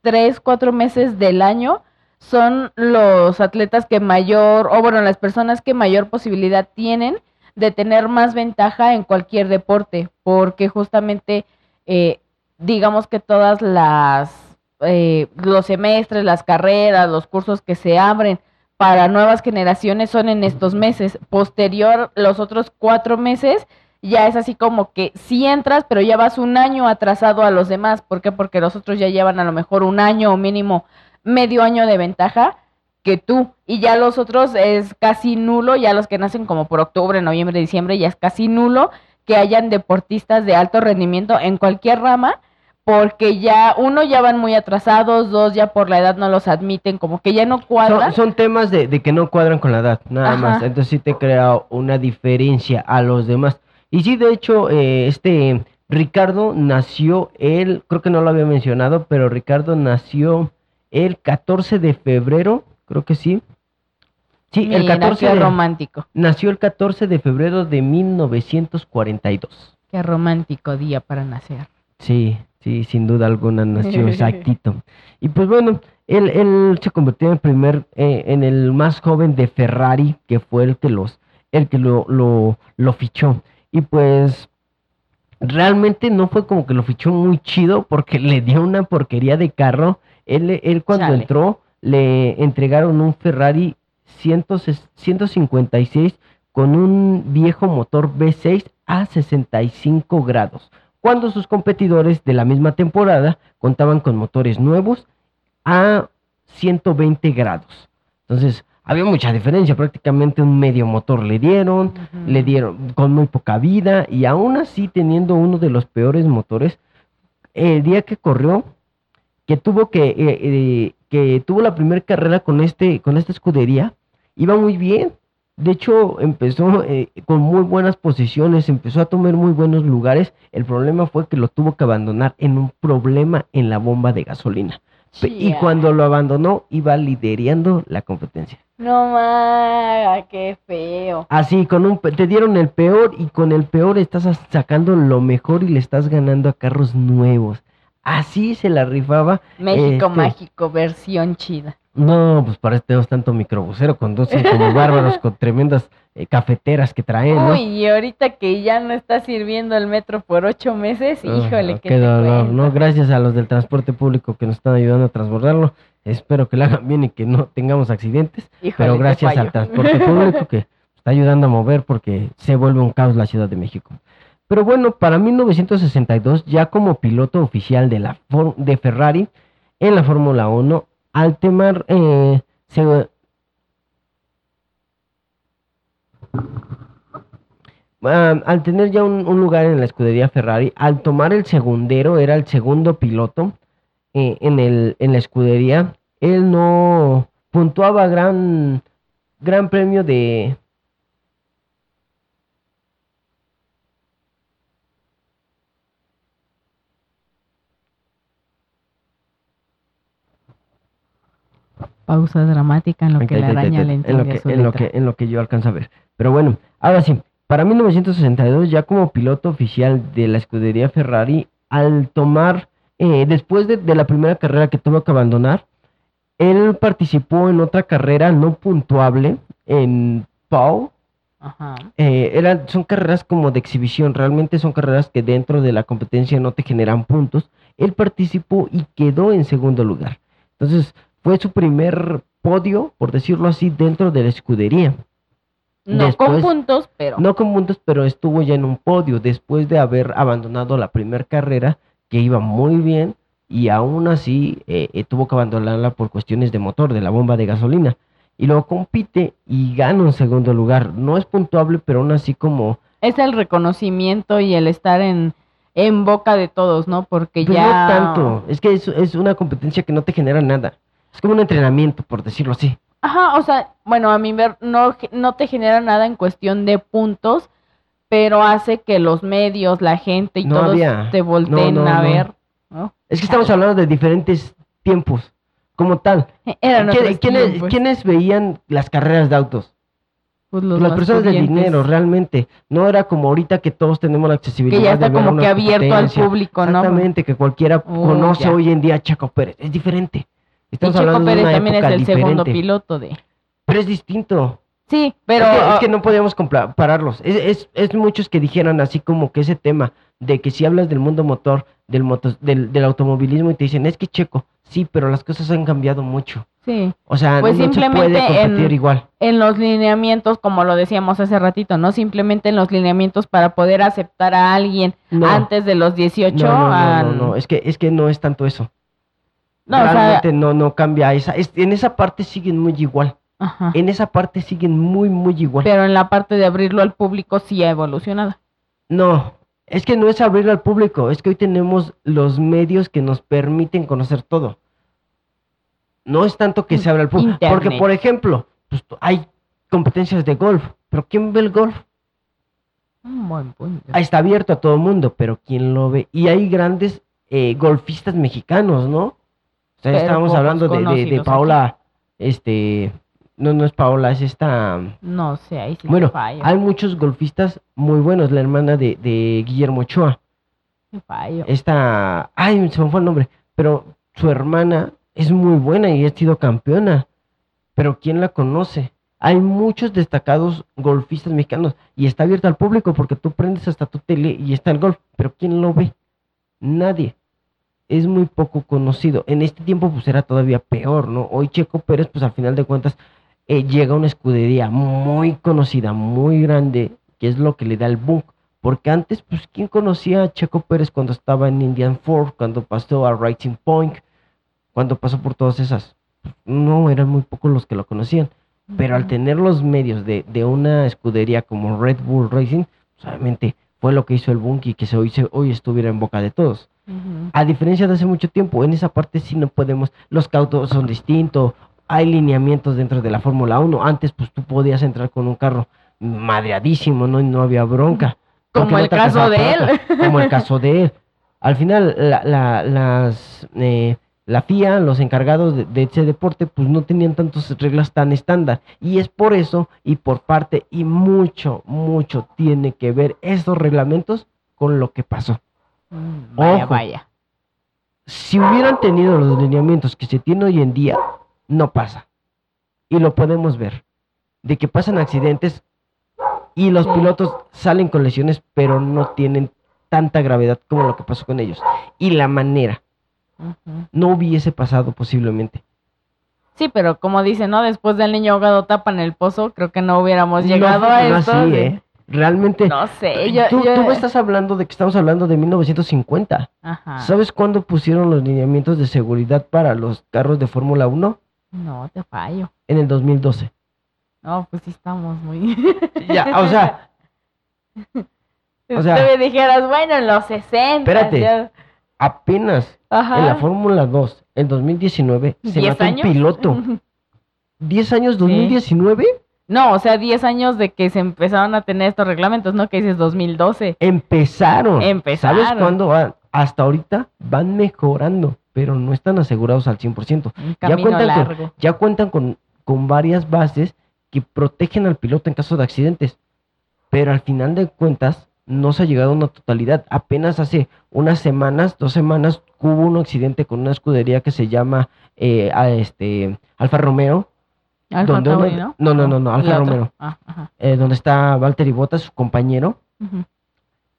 tres, cuatro meses del año son los atletas que mayor, o bueno, las personas que mayor posibilidad tienen de tener más ventaja en cualquier deporte, porque justamente, eh, digamos que todas las, eh, los semestres, las carreras, los cursos que se abren para nuevas generaciones son en estos meses. Posterior, los otros cuatro meses ya es así como que sí entras, pero ya vas un año atrasado a los demás. ¿Por qué? Porque los otros ya llevan a lo mejor un año o mínimo medio año de ventaja que tú. Y ya los otros es casi nulo, ya los que nacen como por octubre, noviembre, diciembre, ya es casi nulo que hayan deportistas de alto rendimiento en cualquier rama, porque ya uno ya van muy atrasados, dos ya por la edad no los admiten, como que ya no cuadran. Son, son temas de, de que no cuadran con la edad, nada Ajá. más. Entonces sí te crea una diferencia a los demás. Y sí, de hecho, eh, este Ricardo nació él, creo que no lo había mencionado, pero Ricardo nació el 14 de febrero, creo que sí. Sí, el Mira, 14 qué de, romántico, nació el 14 de febrero de 1942. qué romántico día para nacer. Sí, sí, sin duda alguna nació exactito. Y pues bueno, él, él se convirtió en el primer, eh, en el más joven de Ferrari, que fue el que los, el que lo, lo, lo fichó. Y pues realmente no fue como que lo fichó muy chido porque le dio una porquería de carro. Él, él cuando Chale. entró le entregaron un Ferrari 100 156 con un viejo motor V6 a 65 grados, cuando sus competidores de la misma temporada contaban con motores nuevos a 120 grados. Entonces, había mucha diferencia, prácticamente un medio motor le dieron, le dieron con muy poca vida y aún así teniendo uno de los peores motores, el día que corrió, que tuvo que, eh, eh, que tuvo la primera carrera con este, con esta escudería, iba muy bien. De hecho, empezó eh, con muy buenas posiciones, empezó a tomar muy buenos lugares. El problema fue que lo tuvo que abandonar en un problema en la bomba de gasolina. Y Chía. cuando lo abandonó, iba liderando la competencia. No más, qué feo. Así, con un te dieron el peor y con el peor estás sacando lo mejor y le estás ganando a carros nuevos. Así se la rifaba. México este, mágico, versión chida. No, pues para eso tenemos tanto microbusero, conducen como bárbaros con tremendas eh, cafeteras que traen, ¿no? Uy, y ahorita que ya no está sirviendo el metro por ocho meses, Ah, híjole, qué dolor. ¿no? Gracias a los del transporte público que nos están ayudando a transbordarlo. Espero que lo hagan bien y que no tengamos accidentes. Híjole, pero gracias al transporte público que está ayudando a mover porque se vuelve un caos la Ciudad de México. Pero bueno, para 1962, ya como piloto oficial de, la de Ferrari en la Fórmula 1, Altemar eh, Ah, al tener ya un, un lugar en la escudería Ferrari, al tomar el segundero, era el segundo piloto eh, en, el, en la escudería, él no puntuaba gran, gran premio de... Pausa dramática en lo que la araña le en lo que, en lo que en lo que yo alcanzo a ver. Pero bueno, ahora sí, para 1962 ya como piloto oficial de la escudería Ferrari, al tomar, eh, después de, de la primera carrera que tuvo que abandonar, él participó en otra carrera no puntuable en Pau. Ajá. Eh, eran, son carreras como de exhibición, realmente son carreras que dentro de la competencia no te generan puntos. Él participó y quedó en segundo lugar. Entonces, fue su primer podio, por decirlo así, dentro de la escudería. No con puntos, pero No con puntos, pero estuvo ya en un podio después de haber abandonado la primera carrera, que iba muy bien, y aún así eh, eh, tuvo que abandonarla por cuestiones de motor, de la bomba de gasolina. Y luego compite y gana un segundo lugar. No es puntuable, pero aún así como es el reconocimiento y el estar en, en boca de todos, ¿no? Porque Pues ya... no tanto. Es que es, es una competencia que no te genera nada. Es como un entrenamiento, por decirlo así. Ajá, o sea, bueno, a mi ver, no, no te genera nada en cuestión de puntos, pero hace que los medios, la gente y No todos había. te volteen No, no, a ver, ¿no? Es que estamos hablando de diferentes tiempos, como tal. Eran ¿Quién- ¿Quiénes, veían las carreras de autos? pues, los las personas de pudientes, dinero, realmente. No era como ahorita que todos tenemos la accesibilidad. Que ya está como que abierto al público, ¿no? Exactamente, que cualquiera Oh, conoce ya. hoy en día a Chaco Pérez. Es diferente. Estamos Checo hablando de Pérez una también es el segundo diferente. piloto de... Pero es distinto. Sí, pero... es, que, es que no podíamos compararlos. Es, es, es muchos que dijeran así como que ese tema de que si hablas del mundo motor, del, motos, del, del automovilismo y te dicen, es que Checo, sí, pero las cosas han cambiado mucho. Sí. O sea, Pues no, no se puede simplemente en- competir igual. En los lineamientos, como lo decíamos hace ratito, ¿no? Simplemente en los lineamientos para poder aceptar a alguien No. antes de los 18. No, no, no, no, no, es que es que no es tanto eso. No, o sea- Realmente no no cambia esa es- en esa parte siguen muy igual. Ajá. En esa parte siguen muy muy igual. Pero en la parte de abrirlo al público sí ha evolucionado. No, es que no es abrirlo al público, es que hoy tenemos los medios que nos permiten conocer todo. No es tanto que se abra al público, porque por ejemplo, pues, hay competencias de golf, pero ¿quién ve el golf? Un buen punto. Ahí está abierto a todo el mundo, pero ¿quién lo ve? Y hay grandes eh, golfistas mexicanos, ¿no? Sea, estábamos hablando de, de, de Paola, este, no, no es Paola, es esta... No sé, ahí sí Bueno, fallo. hay muchos golfistas muy buenos, la hermana de, de Guillermo Ochoa. fallo. esta, ay, se me fue el nombre, pero su hermana es muy buena y ha sido campeona, pero ¿quién la conoce? Hay muchos destacados golfistas mexicanos y está abierto al público porque tú prendes hasta tu tele y está el golf, pero ¿quién lo ve? Nadie. Es muy poco conocido. En este tiempo pues era todavía peor, ¿no? Hoy Checo Pérez pues al final de cuentas eh, llega a una escudería muy conocida, muy grande, que es lo que le da el boom. Porque antes, pues, ¿quién conocía a Checo Pérez cuando estaba en Indian Ford, cuando pasó a Racing Point, cuando pasó por todas esas? No, eran muy pocos los que lo conocían. Pero al tener los medios de, de una escudería como Red Bull Racing, pues, obviamente fue lo que hizo el boom y que se, hoy, se- hoy estuviera en boca de todos. A diferencia de hace mucho tiempo, en esa parte sí no podemos, los cautos son distintos, hay lineamientos dentro de la Fórmula 1. Antes, pues tú podías entrar con un carro madreadísimo, no, no había bronca. Como no el caso de él. Como el caso de él. Al final, la, la, las, eh, la FIA, los encargados de, de ese deporte, pues no tenían tantas reglas tan estándar. Y es por eso, y por parte, y mucho, mucho tiene que ver estos reglamentos con lo que pasó. Vaya, Ojo. vaya. si hubieran tenido los lineamientos que se tiene hoy en día, no pasa. Y lo podemos ver. De que pasan accidentes y los pilotos salen con lesiones, pero no tienen tanta gravedad como lo que pasó con ellos. Y la manera, no hubiese pasado posiblemente. Sí, pero como dice, ¿no? Después del niño ahogado tapan el pozo, creo que no hubiéramos No llegado a funcionó esto. así, ¿eh? Realmente, No sé, yo, tú, yo- tú me estás hablando de que estamos hablando de 1950. Ajá. ¿Sabes cuándo pusieron los lineamientos de seguridad para los carros de Fórmula 1? No, te fallo. En el 2012. No, pues sí estamos muy... Ya, o sea, O sea- Tú me dijeras, bueno, en los 60. Espérate. apenas Ajá. en la Fórmula 2, en 2019, se ¿Diez mató años? un piloto. ¿10 años 2019? No, o sea, 10 años de que se empezaron a tener estos reglamentos, ¿no? Que dices 2012. Empezaron. Empezaron. ¿Sabes cuándo van? Hasta ahorita van mejorando, pero no están asegurados al 100%. Un Ya camino cuentan, largo. con, ya cuentan con, con varias bases que protegen al piloto en caso de accidentes. Pero al final de cuentas, no se ha llegado a una totalidad. Apenas hace unas semanas, dos semanas, hubo un accidente con una escudería que se llama eh, a este, Alfa Romeo, Alfa donde uno- ¿no? no, no, no, no, Alfa. Romeo. Ah, ajá. eh, donde está Valtteri Bottas, su compañero,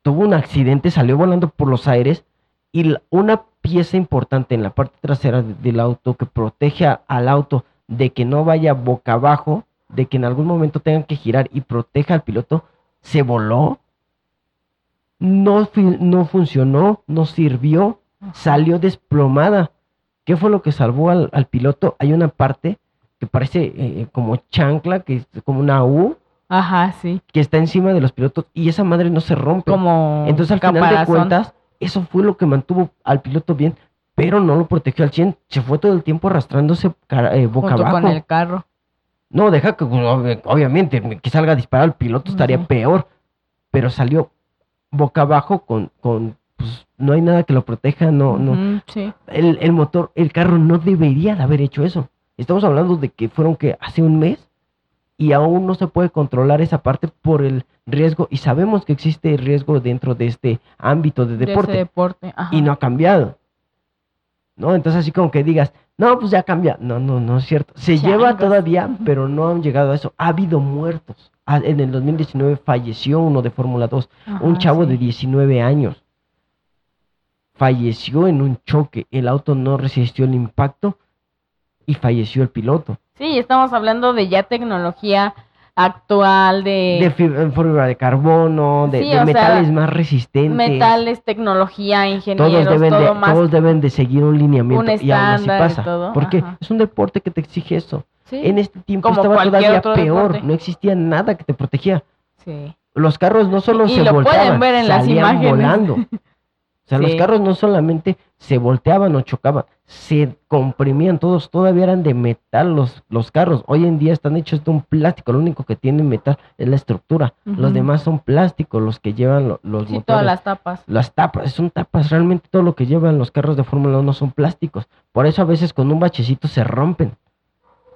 tuvo un accidente, salió volando por los aires y la- una pieza importante en la parte trasera de- del auto que protege a- al auto de que no vaya boca abajo, de que en algún momento tengan que girar y proteja al piloto, se voló. No, no funcionó, no sirvió, salió desplomada. ¿Qué fue lo que salvó al, al piloto? Hay una parte que parece eh, como chancla, que es como una U, Ajá, sí. que está encima de los pilotos y esa madre no se rompe. Como Entonces al final de caparazón. cuentas, eso fue lo que mantuvo al piloto bien, pero no lo protegió al 100. Se fue todo el tiempo arrastrándose cara- eh, boca junto abajo. con el carro. No, deja que pues, ob- obviamente que salga a disparar al piloto estaría peor, pero salió boca abajo con, con pues, no hay nada que lo proteja, no, no. Sí. El, el motor, el carro no debería de haber hecho eso. Estamos hablando de que fueron que hace un mes y aún no se puede controlar esa parte por el riesgo y sabemos que existe riesgo dentro de este ámbito de De deporte y no ha cambiado. ¿No? Entonces así como que digas, no, pues ya cambia. No, no, no es cierto. Se lleva todavía, pero no han llegado a eso. Ha habido muertos. Ah, En el 2019 falleció uno de Fórmula 2, un chavo sí. de 19 años. Falleció en un choque. El auto no resistió el impacto y falleció el piloto. Sí, estamos hablando de ya tecnología actual, de, De fibra, fibra de carbono, de, Sí, de o sea, metales más resistentes. metales, tecnología, ingenieros, todos deben, todo de, más. todos deben de seguir un lineamiento un y aún así estándar pasa. Porque ajá. es un deporte que te exige eso. Sí, En este tiempo estaba todavía peor, deporte. no existía nada que te protegía. sí. Los carros no solo Y se lo pueden volteaban, ver en las salían imágenes. volando. O sea, los carros no solamente se volteaban o chocaban, se comprimían todos, todavía eran de metal los, los carros. Hoy en día están hechos de un plástico, lo único que tiene metal es la estructura. Los demás son plásticos, los que llevan lo- los Sí, motores. todas las tapas. Las tapas, son tapas, realmente todo lo que llevan los carros de Fórmula 1 son plásticos. Por eso a veces con un bachecito se rompen.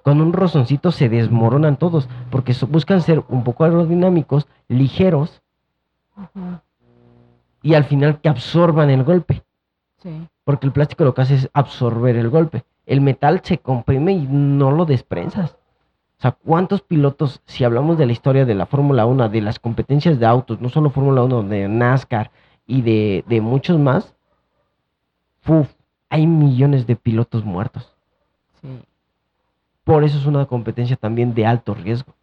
Con un rozoncito se desmoronan todos, porque so- buscan ser un poco aerodinámicos, ligeros y al final que absorban el golpe. Sí. Porque el plástico lo que hace es absorber el golpe. El metal se comprime y no lo desprensas. O sea, ¿cuántos pilotos, si hablamos de la historia de la Fórmula 1, de las competencias de autos, no solo Fórmula 1, de NASCAR y de, de muchos más, uf, hay millones de pilotos muertos. Sí. Por eso es una competencia también de alto riesgo,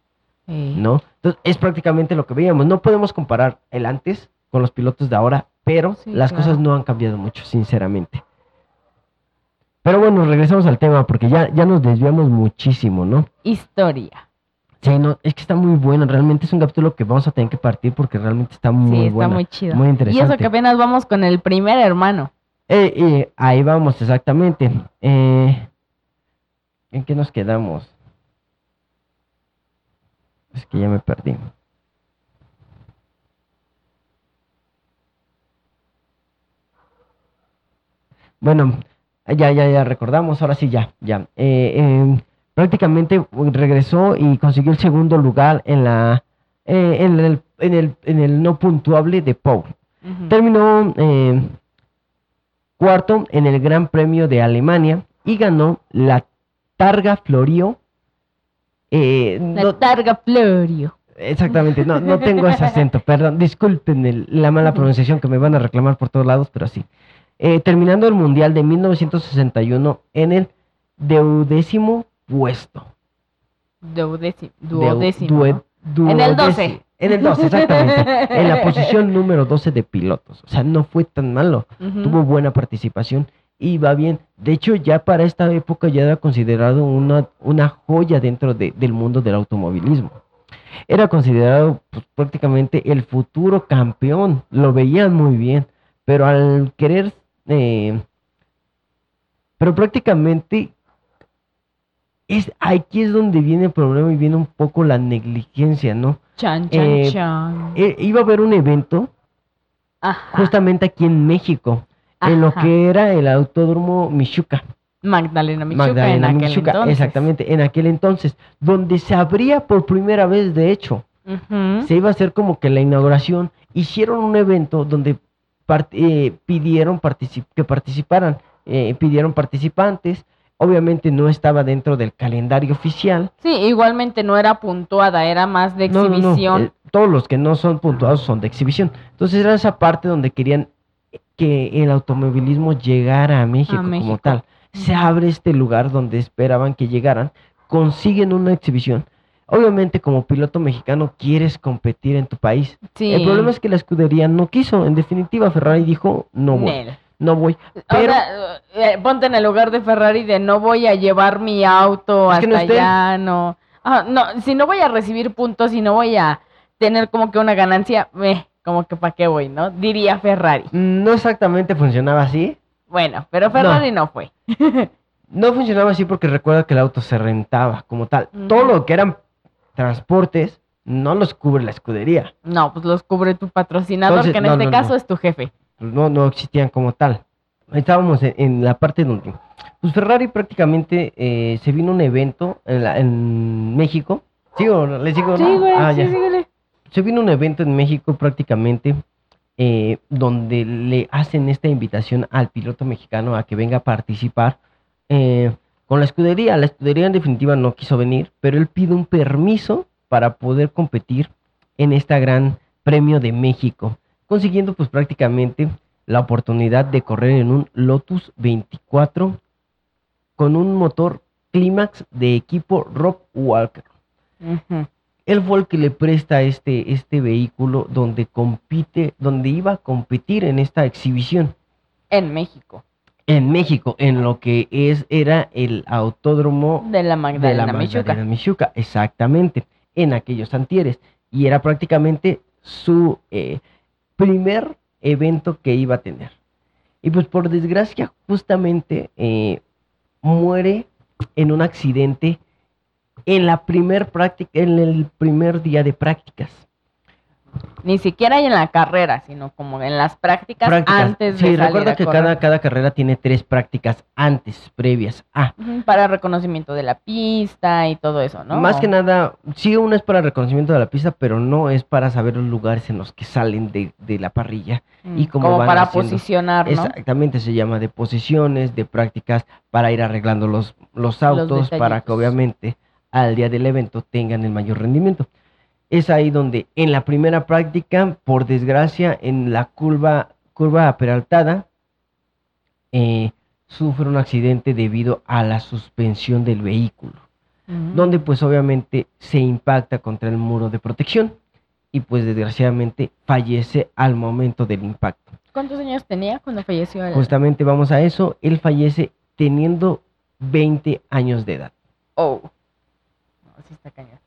sí. ¿no? Entonces, es prácticamente lo que veíamos. No podemos comparar el antes con los pilotos de ahora, pero Sí, las claro. cosas no han cambiado mucho, sinceramente. Pero bueno, regresamos al tema porque ya, ya nos desviamos muchísimo, ¿no? Historia. Sí, no, es que está muy bueno. Realmente es un capítulo que vamos a tener que partir porque realmente está muy sí, está muy chido. muy y eso interesante. que apenas vamos con el primer hermano. Eh, eh, ahí vamos, exactamente. Eh, ¿En qué nos quedamos? Es que ya me perdí. Bueno, ya, ya, ya recordamos, ahora sí, ya, ya. Eh, eh, prácticamente regresó y consiguió el segundo lugar en la eh, en el, en el, en el no puntuable de Paul. Terminó eh, cuarto en el Gran Premio de Alemania y ganó la Targa Florio. eh, La no- Targa Florio. exactamente, no, no tengo ese acento, perdón, disculpen el- la mala pronunciación que me van a reclamar por todos lados, pero sí. Eh, terminando el Mundial de 1961 en el deudécimo puesto. Duodécimo. En el duodéci- 12. En el 12, exactamente. en la posición número 12 de pilotos. O sea, no fue tan malo. Tuvo buena participación y va bien. De hecho, ya para esta época ya era considerado una, una joya dentro de- del mundo del automovilismo. Era considerado pues, prácticamente el futuro campeón. Lo veían muy bien, pero al querer... eh, pero prácticamente es aquí es donde viene el problema y viene un poco la negligencia, ¿no? Chan, chan, eh, chan. Eh, iba a haber un evento Ajá. justamente aquí en México, en lo que era el autódromo Michuca. Magdalena Michuca Magdalena en aquel Michuca, entonces. exactamente, en aquel entonces, donde se abría por primera vez, de hecho, se iba a hacer como que la inauguración, hicieron un evento donde part- eh, pidieron particip- que participaran, eh, pidieron participantes, obviamente no estaba dentro del calendario oficial, Sí, igualmente no era puntuada, era más de No, no, no, exhibición. eh, todos los que no son puntuados son de exhibición. Entonces era esa parte donde querían que el automovilismo llegara a México, como México. tal. Se abre este lugar donde esperaban que llegaran, consiguen una exhibición. Obviamente como piloto mexicano quieres competir en tu país. Sí. El problema es que la escudería no quiso. En definitiva, Ferrari dijo, no voy, Nel. no voy. O Pero sea, eh, ponte en el lugar de Ferrari de no voy a llevar mi auto Es hasta no allá, no. Ah, no, si no voy a recibir puntos, si no voy a tener como que una ganancia, eh, como que para qué voy, ¿no? Diría Ferrari. no exactamente funcionaba así. Bueno, pero Ferrari no, fue. No funcionaba así porque recuerda que el auto se rentaba como tal. Todo lo que eran transportes no los cubre la escudería. No, pues los cubre tu patrocinador, Entonces, que en no, este no, caso no. es tu jefe. Pues No, no existían como tal. Estábamos en, en la parte donde... Pues Ferrari prácticamente eh, se vino un evento en, la- en México. ¿Sigo? ¿Le sigo? Sí, no? güey, Ah, sí, síguele. Se vino un evento en México prácticamente eh, donde le hacen esta invitación al piloto mexicano a que venga a participar eh, con la escudería. La escudería en definitiva no quiso venir, pero él pide un permiso para poder competir en esta gran premio de México, consiguiendo pues prácticamente la oportunidad de correr en un Lotus 24 con un motor clímax de equipo Rob Walker. Él fue el que le presta este, este vehículo donde compite, donde iba a competir en esta exhibición En México. En México, en lo que es, era el autódromo De la de. Magdalena Michuca, exactamente, en aquellos antieres. Y era prácticamente su eh, primer evento que iba a tener. Y pues por desgracia, justamente eh, muere en un accidente en la primer práctica, en el primer día de prácticas. Ni siquiera en la carrera, sino como en las prácticas, Prácticas. antes de sí, recuerda que cada, cada carrera tiene tres prácticas antes, previas a. Para reconocimiento de la pista y todo eso, ¿no? Más que nada, sí, una es para reconocimiento de la pista, pero no es para saber los lugares en los que salen de, de la parrilla. Mm, y cómo como van para haciendo. posicionar, ¿no? Exactamente, se llama de posiciones, de prácticas, para ir arreglando los, los autos, para que obviamente al día del evento tengan el mayor rendimiento. Es ahí donde en la primera práctica, por desgracia, en la curva, curva peraltada, eh, sufre un accidente debido a la suspensión del vehículo donde pues obviamente se impacta contra el muro de protección y pues desgraciadamente fallece al momento del impacto. ¿Cuántos años tenía cuando falleció él? Justamente vamos a eso, él fallece teniendo 20 años de edad. Oh. No, sí está cañón.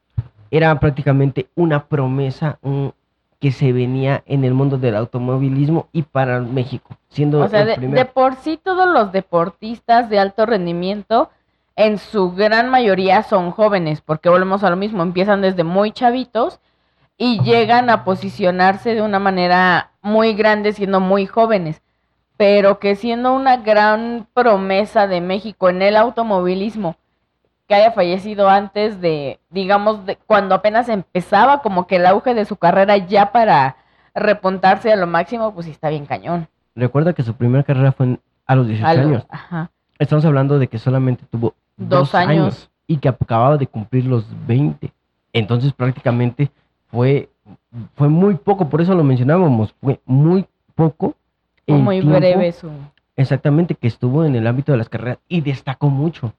Era prácticamente una promesa un- que se venía en el mundo del automovilismo y para México, siendo O sea, el de, primer- de por sí todos los deportistas de alto rendimiento, en su gran mayoría son jóvenes, porque volvemos a lo mismo, empiezan desde muy chavitos y llegan a posicionarse de una manera muy grande siendo muy jóvenes, pero que siendo una gran promesa de México en el automovilismo, que haya fallecido antes de, digamos, de cuando apenas empezaba como que el auge de su carrera ya para repuntarse a lo máximo, pues sí está bien cañón. Recuerda que su primera carrera fue en- a los 18 A lo- años. Ajá. Estamos hablando de que solamente tuvo Dos años. y que acababa de cumplir los 20. Entonces prácticamente fue, fue muy poco, por eso lo mencionábamos, fue muy poco. Fue muy tiempo breve su... Exactamente, que estuvo en el ámbito de las carreras y destacó mucho.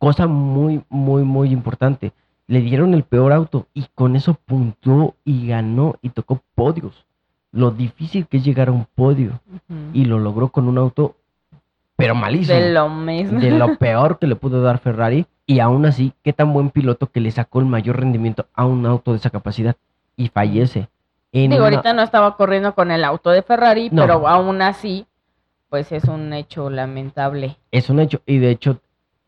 Cosa muy, muy, muy importante. Le dieron el peor auto y con eso puntuó y ganó y tocó podios. Lo difícil que es llegar a un podio y lo logró con un auto, pero malísimo de lo mismo. de lo peor que le pudo dar Ferrari y aún así, qué tan buen piloto que le sacó el mayor rendimiento a un auto de esa capacidad y fallece. En Digo, una- ahorita no estaba corriendo con el auto de Ferrari, No. pero aún así, pues es un hecho lamentable. Es un hecho y de hecho,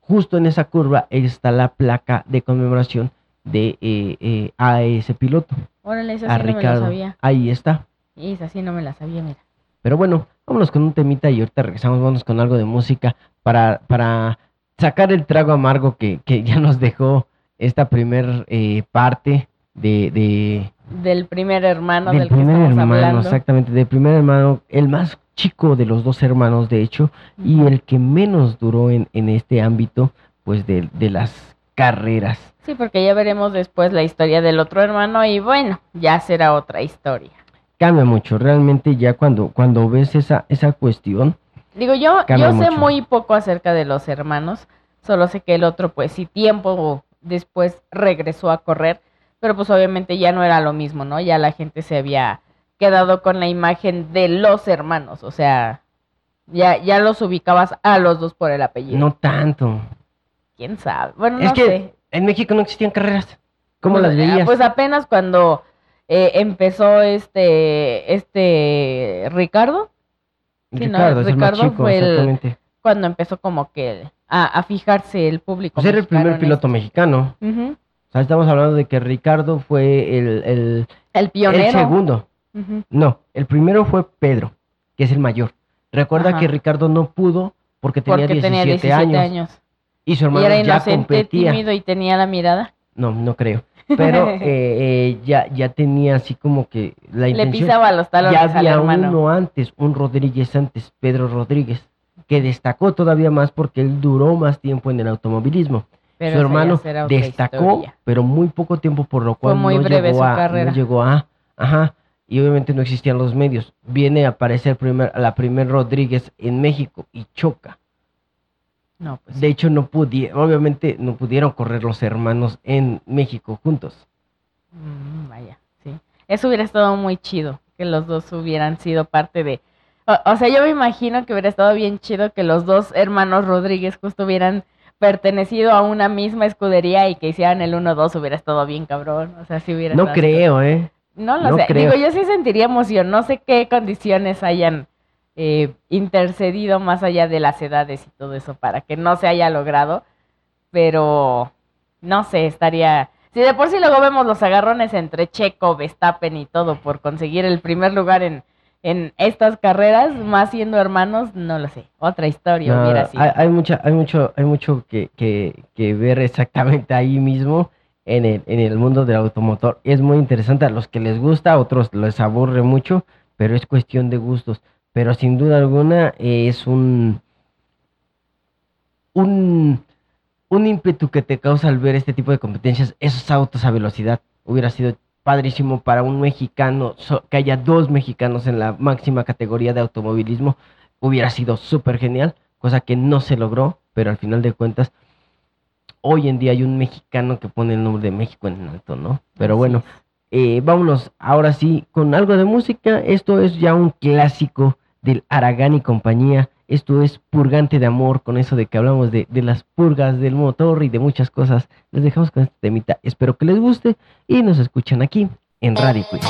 justo en esa curva está la placa de conmemoración de eh, eh, a ese piloto, Órale, esa a sí no me la sabía. Ahí está. Esa sí no me la sabía, mira. Pero bueno, vámonos con un temita y ahorita regresamos, vámonos con algo de música para, para sacar el trago amargo que, que ya nos dejó esta primer eh, parte de, de, Del primer hermano del del, que primer estamos hermano, hablando. exactamente, del primer hermano, el más chico de los dos hermanos, de hecho, y Ujú. el que menos duró en, en este ámbito, pues, de, de las carreras. Sí, porque ya veremos después la historia del otro hermano y bueno, ya será otra historia. Cambia mucho, realmente ya cuando, cuando ves esa, esa cuestión, Digo, yo, yo sé muy poco acerca de los hermanos, solo sé que el otro, pues sí, tiempo después regresó a correr, pero pues obviamente ya no era lo mismo, ¿no? Ya la gente se había quedado con la imagen de los hermanos, o sea, ya, ya los ubicabas a los dos por el apellido. no tanto. ¿Quién sabe? Bueno, es no que sé. en México no existían carreras. ¿Cómo Pues, las veías? Pues apenas cuando eh, empezó este, este Ricardo, sí, no, Ricardo, es el más Ricardo chico, fue el- cuando empezó como que a, a fijarse el público. Pues era el primer piloto esto. mexicano. O sea, estamos hablando de que Ricardo fue el, el, El pionero. el segundo. No, el primero fue Pedro, que es el mayor. Recuerda Ajá. que Ricardo no pudo porque tenía, Porque 17, tenía 17 años, años. y su Y hermano era ya inocente, competía. tímido y tenía la mirada. No, no creo. Pero eh, eh, ya, ya tenía así como que la Le intención. pisaba los talones ya al había hermano. uno antes, un Rodríguez antes, Pedro Rodríguez, que destacó todavía más porque él duró más tiempo en el automovilismo. Pero su hermano destacó, historia. pero muy poco tiempo, por lo cual muy no, breve llegó su a, carrera. no llegó a, ajá, y obviamente no existían los medios. Viene a aparecer primer, la primer Rodríguez en México y choca. No, pues De hecho, no pudieron, obviamente no pudieron correr los hermanos en México juntos. Mm, vaya, sí. Eso hubiera estado muy chido, que los dos hubieran sido parte de... O, o sea, yo me imagino que hubiera estado bien chido que los dos hermanos Rodríguez justo hubieran pertenecido a una misma escudería y que hicieran el 1-2 hubiera estado bien cabrón. O sea, si hubiera No creo, ¿eh? No lo no sé. creo. Digo, yo sí sentiría emoción. No sé qué condiciones hayan eh, intercedido más allá de las edades y todo eso para que no se haya logrado. Pero no sé, estaría. Si de por sí luego vemos los agarrones entre Checo, Verstappen y todo por conseguir el primer lugar en, en estas carreras, más siendo hermanos, no lo sé. Otra historia No, hubiera sido. hay, hay mucha, hay mucho, hay mucho que, que, que ver exactamente ahí mismo en el, en el mundo del automotor. Es muy interesante a los que les gusta, a otros les aburre mucho, pero es cuestión de gustos. Pero sin duda alguna es un, un, un ímpetu que te causa al ver este tipo de competencias, esos autos a velocidad. Hubiera sido padrísimo para un mexicano, so- que haya dos mexicanos en la máxima categoría de automovilismo, hubiera sido súper genial, cosa que no se logró, pero al final de cuentas, hoy en día hay un mexicano que pone el nombre de México en alto, ¿no? Pero bueno, eh, vámonos ahora sí con algo de música. Esto es ya un clásico del Aragán y compañía. Esto es Purgante de Amor, con eso de que hablamos de, de las purgas del motor y de muchas cosas. Les dejamos con este temita. Espero que les guste y nos escuchen aquí en Radio Quiz.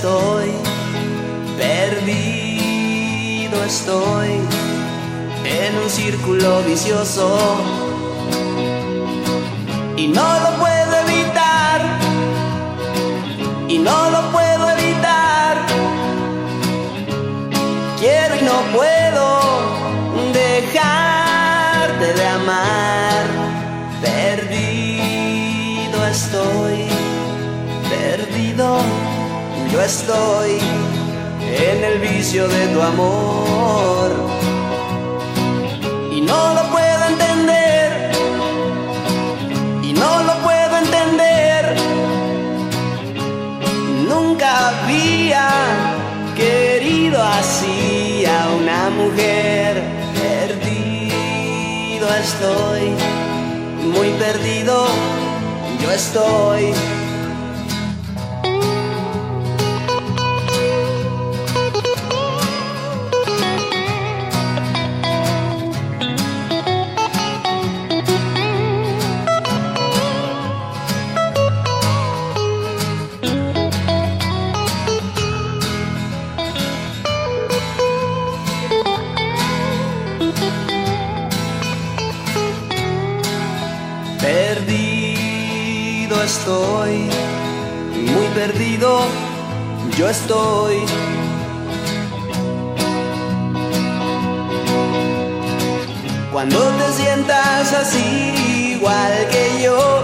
Estoy, perdido estoy en un círculo vicioso. Y no lo puedo yo estoy en el vicio de tu amor y no lo puedo entender y no lo puedo entender. Nunca había querido así a una mujer. Perdido estoy, muy perdido, yo estoy. Estoy, muy perdido yo estoy. Cuando te sientas así igual que yo,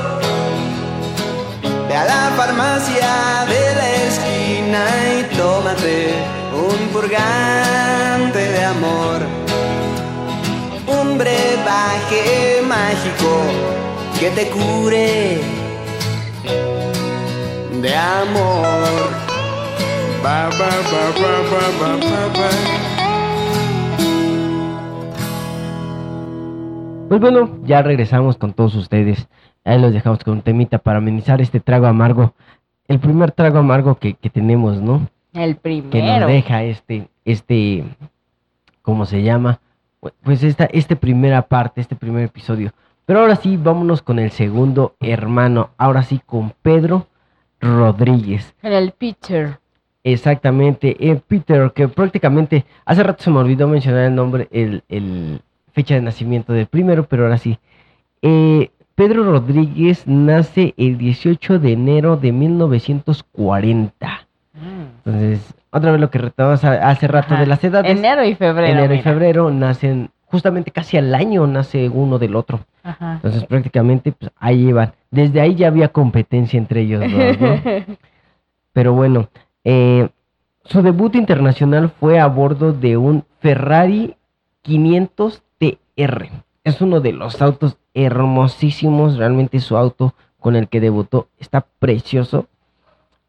ve a la farmacia de la esquina y tómate un purgante de amor un brebaje mágico que te cure de amor. Ba, ba, ba, ba, ba, ba, ba, ba. Pues bueno, ya regresamos con todos ustedes. Ahí los dejamos con un temita para amenizar este trago amargo. El primer trago amargo que, que tenemos, ¿no? El Que nos primero. deja este, este, ¿cómo se llama? Pu- Pues esta, este primera parte, este primer episodio. Pero ahora sí, vámonos con el segundo hermano. Ahora sí, con Pedro Rodríguez. En el pitcher. Exactamente, eh, Peter, que prácticamente hace rato se me olvidó mencionar el nombre, el, el fecha de nacimiento del primero, pero ahora sí. Eh, Pedro Rodríguez nace el 18 de enero de 1940. Mm. Entonces, otra vez lo que retomamos hace rato Ajá. de las edades. Enero y febrero. enero y febrero nacen, justamente casi al año nace uno del otro. Ajá. Entonces, prácticamente, pues ahí llevan. Desde ahí ya había competencia entre ellos dos, ¿no? Pero bueno, eh, su debut internacional fue a bordo de un Ferrari 500 TR. Es uno de los autos hermosísimos, realmente su auto con el que debutó está precioso.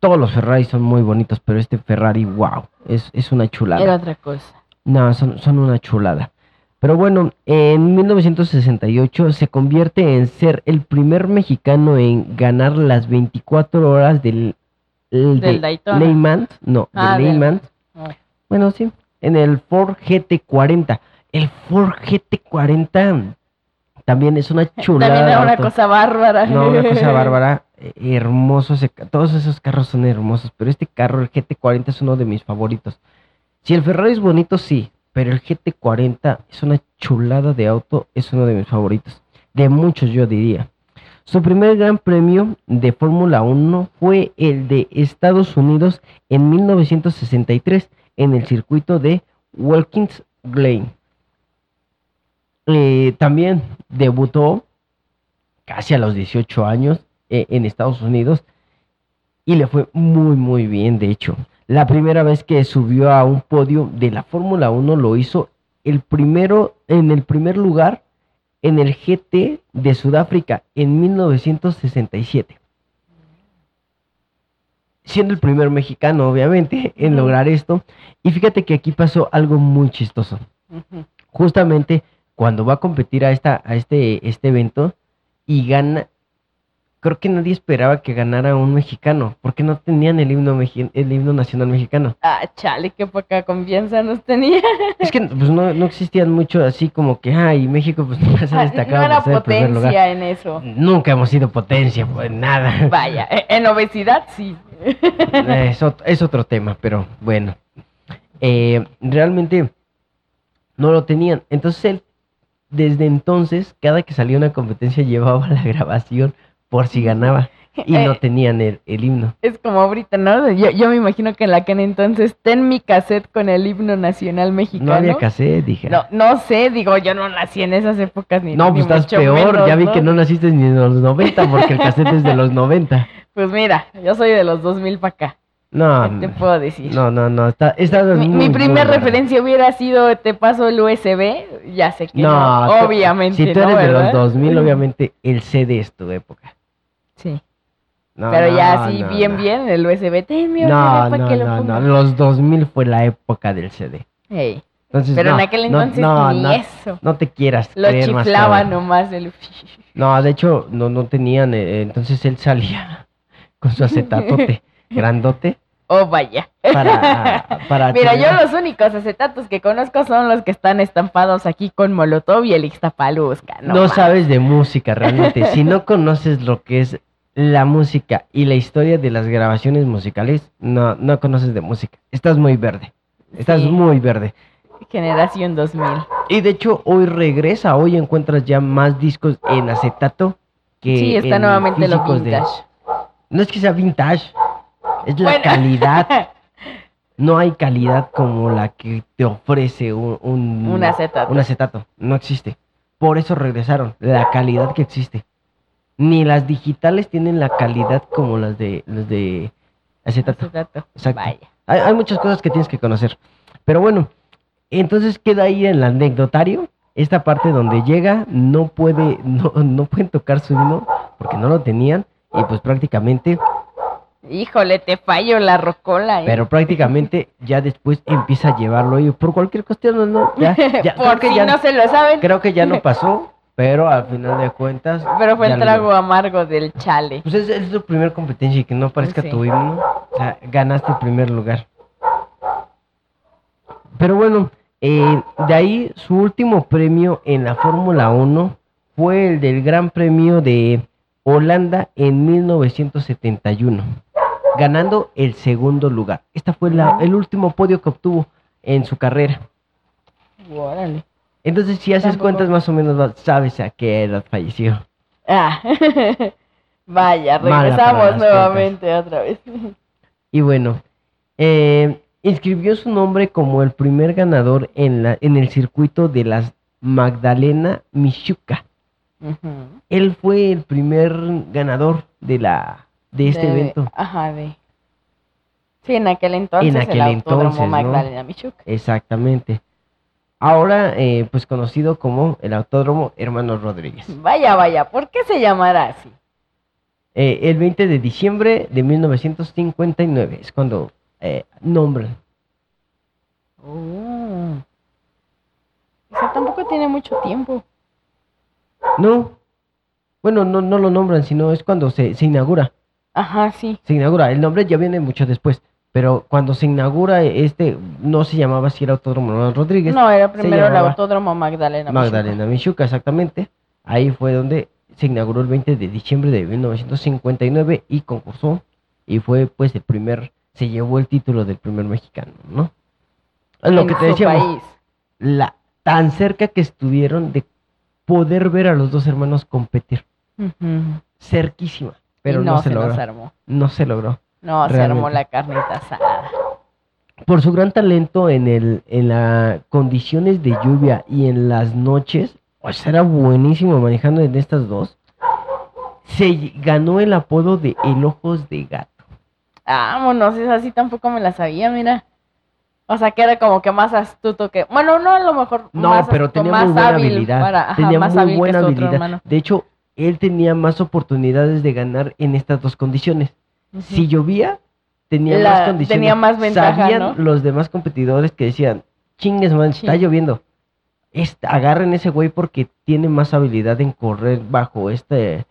Todos los Ferrari son muy bonitos, pero este Ferrari, wow, es, es una chulada. Era otra cosa. No, son, son una chulada. Pero bueno, en 1968 se convierte en ser el primer mexicano en ganar las 24 horas del, el Del de Daytona. Le Mans, no, Ah, del- Mans. Ah. Bueno, sí, en el Ford GT40. El Ford GT40 también es una chulada. También era una cosa bárbara. No, una cosa bárbara. eh, Hermoso. ese todos esos carros son hermosos. Pero este carro, el GT40, es uno de mis favoritos. Si el Ferrari es bonito, sí. Pero el GT40 es una chulada de auto. Es uno de mis favoritos. De muchos, yo diría. Su primer gran premio de Fórmula 1 fue el de Estados Unidos en 1963 en el circuito de Watkins Glen. Eh, también debutó casi a los 18 años eh, en Estados Unidos y le fue muy muy bien de hecho. La primera vez que subió a un podio de la Fórmula 1 lo hizo el primero en el primer lugar en el GT de Sudáfrica en 1967. Siendo el primer mexicano, obviamente, en lograr esto. Y fíjate que aquí pasó algo muy chistoso justamente cuando va a competir a esta a este este evento y gana creo que nadie esperaba que ganara un mexicano porque no tenían el himno el himno nacional mexicano Ah, chale, qué poca confianza nos tenía. es que pues no, no existían mucho así como que ay México pues nunca se ha Ah, destacado no era lugar potencia en eso. nunca hemos sido potencia pues nada Vaya, e- en obesidad sí. es, ot- es otro tema, pero bueno. Eh, realmente no lo tenían. Entonces él, desde entonces, cada que salía una competencia llevaba la grabación por si ganaba. Y no Eh, tenían el, el himno. Es como ahorita, ¿no? Yo, yo me imagino que en la que en entonces ten mi cassette con el himno nacional mexicano. No había cassette, dije. No, no sé, digo, yo no nací en esas épocas ni No, ni pues estás mucho peor. menos, ya vi que no naciste ni en los 90 porque el cassette es de los 90. Pues mira, yo soy de los 2000 para acá. No, ¿Qué te puedo decir? no, no, no. Está, está Mi, muy, mi muy primer raro. referencia hubiera sido te paso el USB, ya sé que no, obviamente Si tú no, eres de los ¿verdad? 2000, obviamente el CD es tu época. Sí, No, pero ya no, así no, bien, no. bien, el USB, ten mi USB No, para no, que lo no, no. ponga. Los 2000 fue la época del CD. Entonces, pero no, en aquel no, entonces no, ni no, eso. no te quieras Lo creer más chiflaba joven. nomás el... No, de hecho, no, no tenían. eh, entonces él salía con su acetatote grandote Oh, vaya. para. para Mira, yo los únicos acetatos que conozco son los que están estampados aquí con Molotov y el Ixtapaluzca. No, No, sabes de música realmente. si no conoces lo que es la música y la historia de las grabaciones musicales, no, no conoces de música. Estás muy verde. Estás Sí. muy verde. Generación 2000. Y de hecho, hoy regresa, hoy encuentras ya más discos en acetato que. Sí, está en nuevamente lo de-. No es que sea vintage, es la calidad. No hay calidad como la que te ofrece un, un, Un acetato. un acetato. No existe. Por eso regresaron, la calidad que existe. Ni las digitales tienen la calidad como las de las de acetato. Acetato. Exacto. Vaya. Hay, hay muchas cosas que tienes que conocer. Pero bueno, entonces queda ahí en el anecdotario. Esta parte donde llega, no puede, no, no pueden tocar su himno porque no lo tenían. Y pues prácticamente, Híjole, te fallo la rocola. ¿eh? pero prácticamente ya después empieza a llevarlo y por cualquier cuestión, no, no, ya, Por si ya, no se lo saben, creo que ya no pasó, pero al final de cuentas. pero fue el trago amargo del chale. Pues es, es tu primer competencia y que no aparezca Sí. tu himno, o sea, ganaste el primer lugar. Pero bueno, eh, de ahí su último premio en la Fórmula 1 fue el del Gran Premio de Holanda en 1971, ganando el segundo lugar. Este fue la- el último podio que obtuvo en su carrera. Órale. Entonces, si haces Tampoco- cuentas más o menos, sabes a qué edad falleció. Ah. Vaya, regresamos nuevamente otra vez. Y bueno, eh, inscribió su nombre como el primer ganador en, la, en el circuito de las Magdalena Michuca. Él fue el primer ganador de la de este De- evento. Ajá, de. Sí, en aquel entonces En aquel el entonces, ¿no? Magdalena Michuca. Exactamente. Ahora, eh, pues conocido como el Autódromo Hermanos Rodríguez. Vaya, vaya, ¿por qué se llamará así? Eh, el 20 de diciembre de 1959 es cuando eh, nombran. Oh. O sea, tampoco tiene mucho tiempo. No, bueno, no, no lo nombran, sino es cuando se, se inaugura. Ajá, sí. Se inaugura. El nombre ya viene mucho después. Pero cuando se inaugura este, no se llamaba así el Autódromo Hermanos Rodríguez. No, era se primero el Autódromo Magdalena. Magdalena Michuca, exactamente. Ahí fue donde se inauguró el 20 de diciembre de 1959 y concursó. Y fue pues el primer, se llevó el título del primer mexicano, ¿no? Es lo en que te decíamos, país. la, tan cerca que estuvieron de poder ver a los dos hermanos competir. Cerquísima, pero Y no, se, nos logró. No se logró. No, se armó la carnita asada. Por su gran talento en el en las condiciones de lluvia y en las noches, pues era buenísimo manejando en estas dos. Se ganó el apodo de el ojos de gato. Vámonos, esa sí tampoco me la sabía, mira. O sea, que era como que más astuto que... Bueno, no a lo mejor No, más pero astuto, tenía más muy buena hábil habilidad. para- ajá, tenía más muy buena habilidad. De hecho, él tenía más oportunidades de ganar en estas dos condiciones. Si llovía, tenía La- más condiciones. tenía más ventaja, Sabían ¿no? los demás competidores que decían, chingues, man, está lloviendo. Agarren ese güey porque tiene más habilidad en correr bajo este,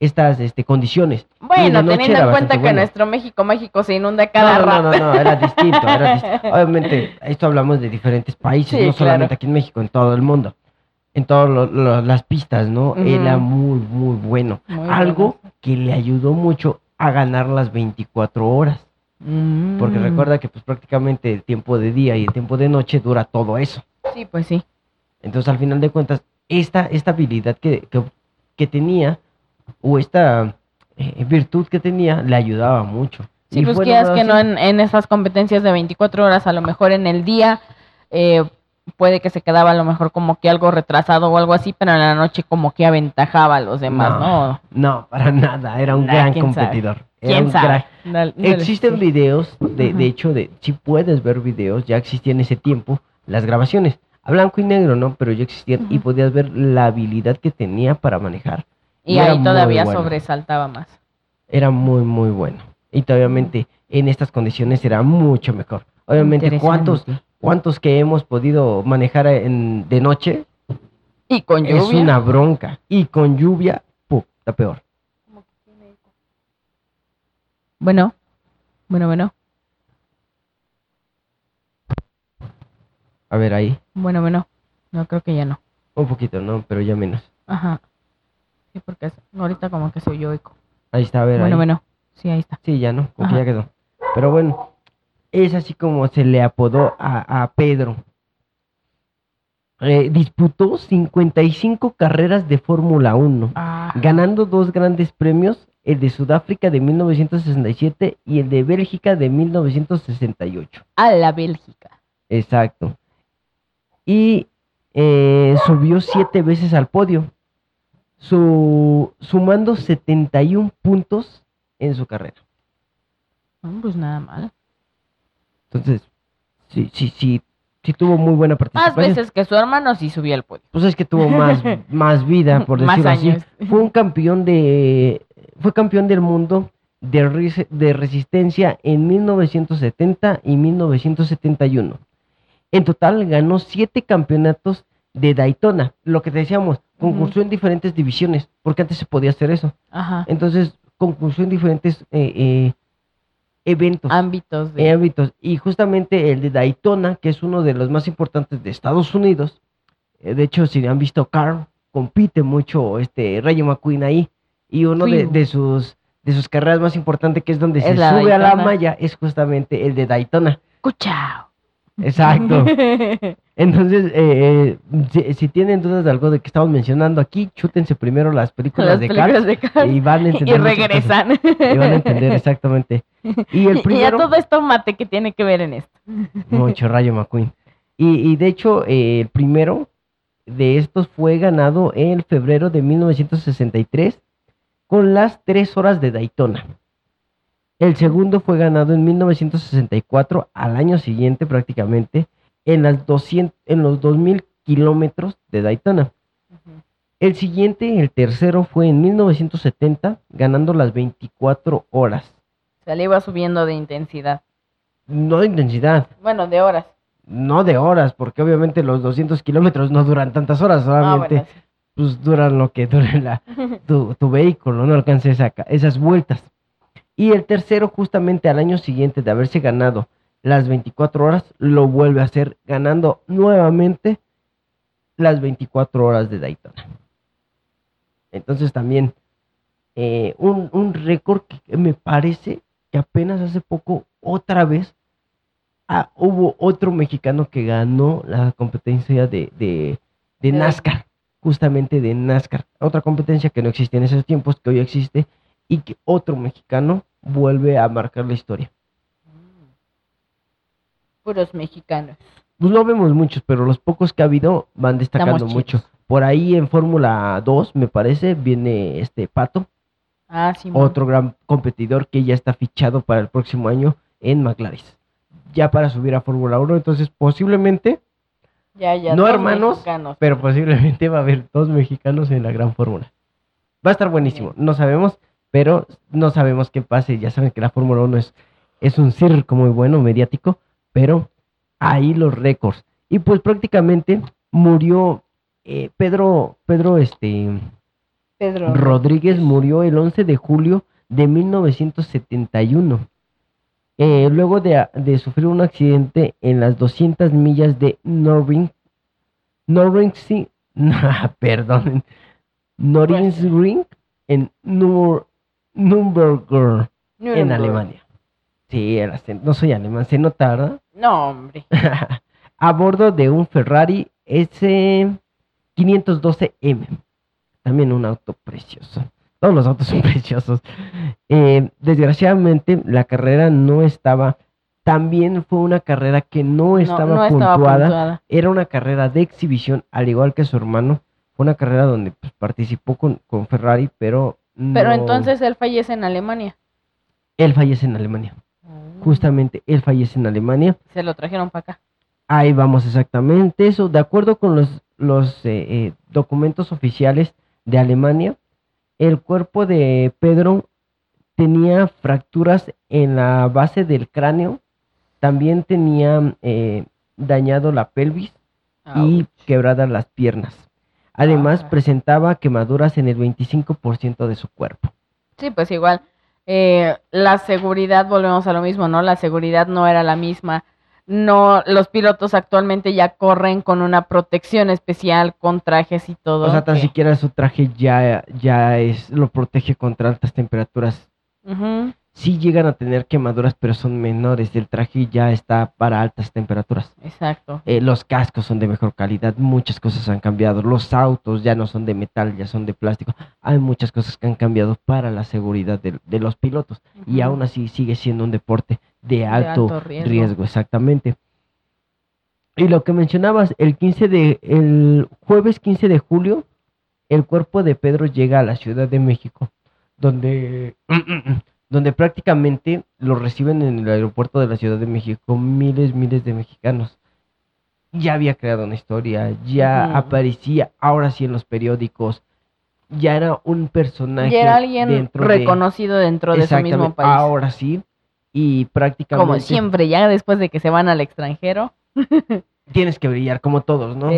estas este, condiciones. Bueno, teniendo en cuenta que nuestro México, México se inunda cada no, no, rato. no, no, era distinto, era distinto. Obviamente, esto hablamos de diferentes países, Sí, no solamente claro. aquí en México, en todo el mundo. En todas las pistas, ¿no? Era muy, muy bueno. Muy Algo bueno. que le ayudó mucho a ganar las 24 horas. Porque Mm. recuerda que pues prácticamente el tiempo de día y el tiempo de noche dura todo eso. Sí, pues sí. Entonces, al final de cuentas, esta, esta habilidad que, que, que tenía, o esta eh, virtud que tenía, le ayudaba mucho. Sí, Y pues que no en, en estas competencias de 24 horas, a lo mejor en el día eh, puede que se quedaba a lo mejor como que algo retrasado o algo así, pero en la noche como que aventajaba a los demás, ¿no? No, para nada, era un Nah, gran quién sabe. competidor. Era ¿Quién un sabe? gran- Dale- dale, Existen sí. videos, de, de hecho, de si puedes ver videos, ya existían en ese tiempo las grabaciones, a blanco y negro, ¿no? Pero ya existían y podías ver la habilidad que tenía para manejar. Y ahí todavía bueno. sobresaltaba más. Era muy, muy bueno. Y obviamente en estas condiciones era mucho mejor. Obviamente, ¿cuántos. Cuántos que hemos podido manejar en- de noche? Y con lluvia. Es una bronca. Y con lluvia, puta peor. Bueno, bueno, bueno, A ver, ahí. bueno, bueno. No, creo que ya no. Un poquito, ¿no? Pero ya menos. Ajá. Sí, porque es- ahorita como que se oyó eco. Ahí está, a ver. Bueno, ahí. bueno. Sí, ahí está. Sí, ya no, como que ya quedó. Pero bueno, es así como se le apodó a, a Pedro. Eh, disputó 55 carreras de Fórmula 1, Ah, ganando dos grandes premios, el de Sudáfrica de 1967 y el de Bélgica de 1968. a la Bélgica. Exacto. Y eh, subió siete veces al podio, su, sumando 71 puntos en su carrera. Pues nada mal. Entonces, sí, sí, sí, sí tuvo muy buena Más participación. veces que su hermano sí subía al podio. Pues es que tuvo más, más vida, por Más decirlo así. años. Fue un campeón de, fue campeón del mundo de, de resistencia en 1970 y 1971. En total ganó siete campeonatos de Daytona. Lo que te decíamos, concursó en diferentes divisiones, porque antes se podía hacer eso. Ajá. Entonces, concursó en diferentes eh, eh, eventos. Ámbitos de... ámbitos. Y justamente el de Daytona, que es uno de los más importantes de Estados Unidos. eh, de hecho, si han visto Carl, compite mucho este Rayo McQueen ahí. Y uno de, sus de sus carreras más importantes, que es donde Es se sube a la malla, es justamente el de Daytona. ¡Cuchao! Exacto. Entonces, eh, eh, si, si tienen dudas de algo de que estamos mencionando aquí, chútense primero las películas Las de películas Cars de Cars. y van a Y entender. cosas. regresan. Y van a entender exactamente. Y el Y primero... todo esto mate que tiene que ver en esto. Mucho Rayo McQueen. Y, y de hecho, eh, el primero de estos fue ganado en febrero de 1963 con las tres horas de Daytona. El segundo fue ganado en 1964, al año siguiente prácticamente, en, las 200, en los 2000 kilómetros de Daytona. El siguiente, el tercero, fue en 1970, ganando las 24 horas. Se le iba subiendo de intensidad. No de intensidad, Bueno, de horas. no de horas, porque obviamente los 200 kilómetros no duran tantas horas, Ah, solamente bueno, sí. pues duran lo que dure la, tu, tu vehículo, no alcanza esa esas vueltas. Y el tercero, justamente al año siguiente de haberse ganado las 24 horas, lo vuelve a hacer ganando nuevamente las 24 horas de Daytona. Entonces también eh, un, un récord que me parece que apenas hace poco, otra vez, ah, hubo otro mexicano que ganó la competencia de, de, de NASCAR, justamente de NASCAR. Otra competencia que no existía en esos tiempos, que hoy existe, y que otro mexicano vuelve a marcar la historia. Puros mexicanos. Pues no vemos muchos, pero los pocos que ha habido van destacando mucho. Por ahí en Fórmula 2, me parece, viene este Pato, Ah, sí. otro gran competidor que ya está fichado para el próximo año en McLaren. Ya para subir a Fórmula 1, entonces posiblemente, Ya, ya. no hermanos, mexicanos. pero posiblemente va a haber dos mexicanos en la gran fórmula. Va a estar buenísimo, no sabemos, pero no sabemos qué pase. Ya saben que la Fórmula 1 es, es un circo muy bueno, mediático, pero ahí los récords. Y pues prácticamente murió eh, Pedro, Pedro este, Pedro. Rodríguez murió el 11 de julio de 1971. eh, luego de, de sufrir un accidente en las 200 millas de Norring, Norring, perdón, Noringsring en Nur, Nürburgring, en. Alemania. Sí, no soy alemán, se nota, ¿verdad? No, hombre. a bordo de un Ferrari S512M. También un auto precioso. Todos los autos son preciosos. Eh, desgraciadamente, la carrera no estaba. También fue una carrera que no estaba, no estaba puntuada. puntuada. Era una carrera de exhibición, al igual que su hermano. Fue una carrera donde pues, participó con, con Ferrari, pero. Pero entonces él fallece en Alemania. Él fallece en Alemania. Justamente, él fallece en Alemania. Se lo trajeron para acá. Ahí vamos exactamente eso. De acuerdo con los, los eh, eh, documentos oficiales de Alemania, el cuerpo de Pedro tenía fracturas en la base del cráneo, también tenía eh, dañado la pelvis y quebradas las piernas. Además, Ah. presentaba quemaduras en el 25% de su cuerpo. Sí, pues igual. eh, la seguridad, volvemos a lo mismo, ¿no? La seguridad no era la misma. No, los pilotos actualmente ya corren con una protección especial, con trajes y todo. O sea, tan que- siquiera su traje ya, ya es, lo protege contra altas temperaturas Ujú, sí llegan a tener quemaduras, pero son menores. El traje ya está para altas temperaturas. exacto. Eh, los cascos son de mejor calidad, muchas cosas han cambiado. Los autos ya no son de metal, ya son de plástico. Hay muchas cosas que han cambiado para la seguridad de, de los pilotos. Y aún así sigue siendo un deporte de alto, alto riesgo. riesgo. exactamente. Y lo que mencionabas, el 15 de, el jueves 15 de julio, el cuerpo de Pedro llega a la Ciudad de México, donde, donde prácticamente lo reciben en el aeropuerto de la Ciudad de México miles, miles de mexicanos. Ya había creado una historia, ya aparecía, ahora sí en los periódicos, ya era un personaje. Y era alguien dentro de- reconocido dentro de su mismo país. Ahora sí, y prácticamente Como siempre, ya después de que se van al extranjero. tienes que brillar, como todos, ¿no?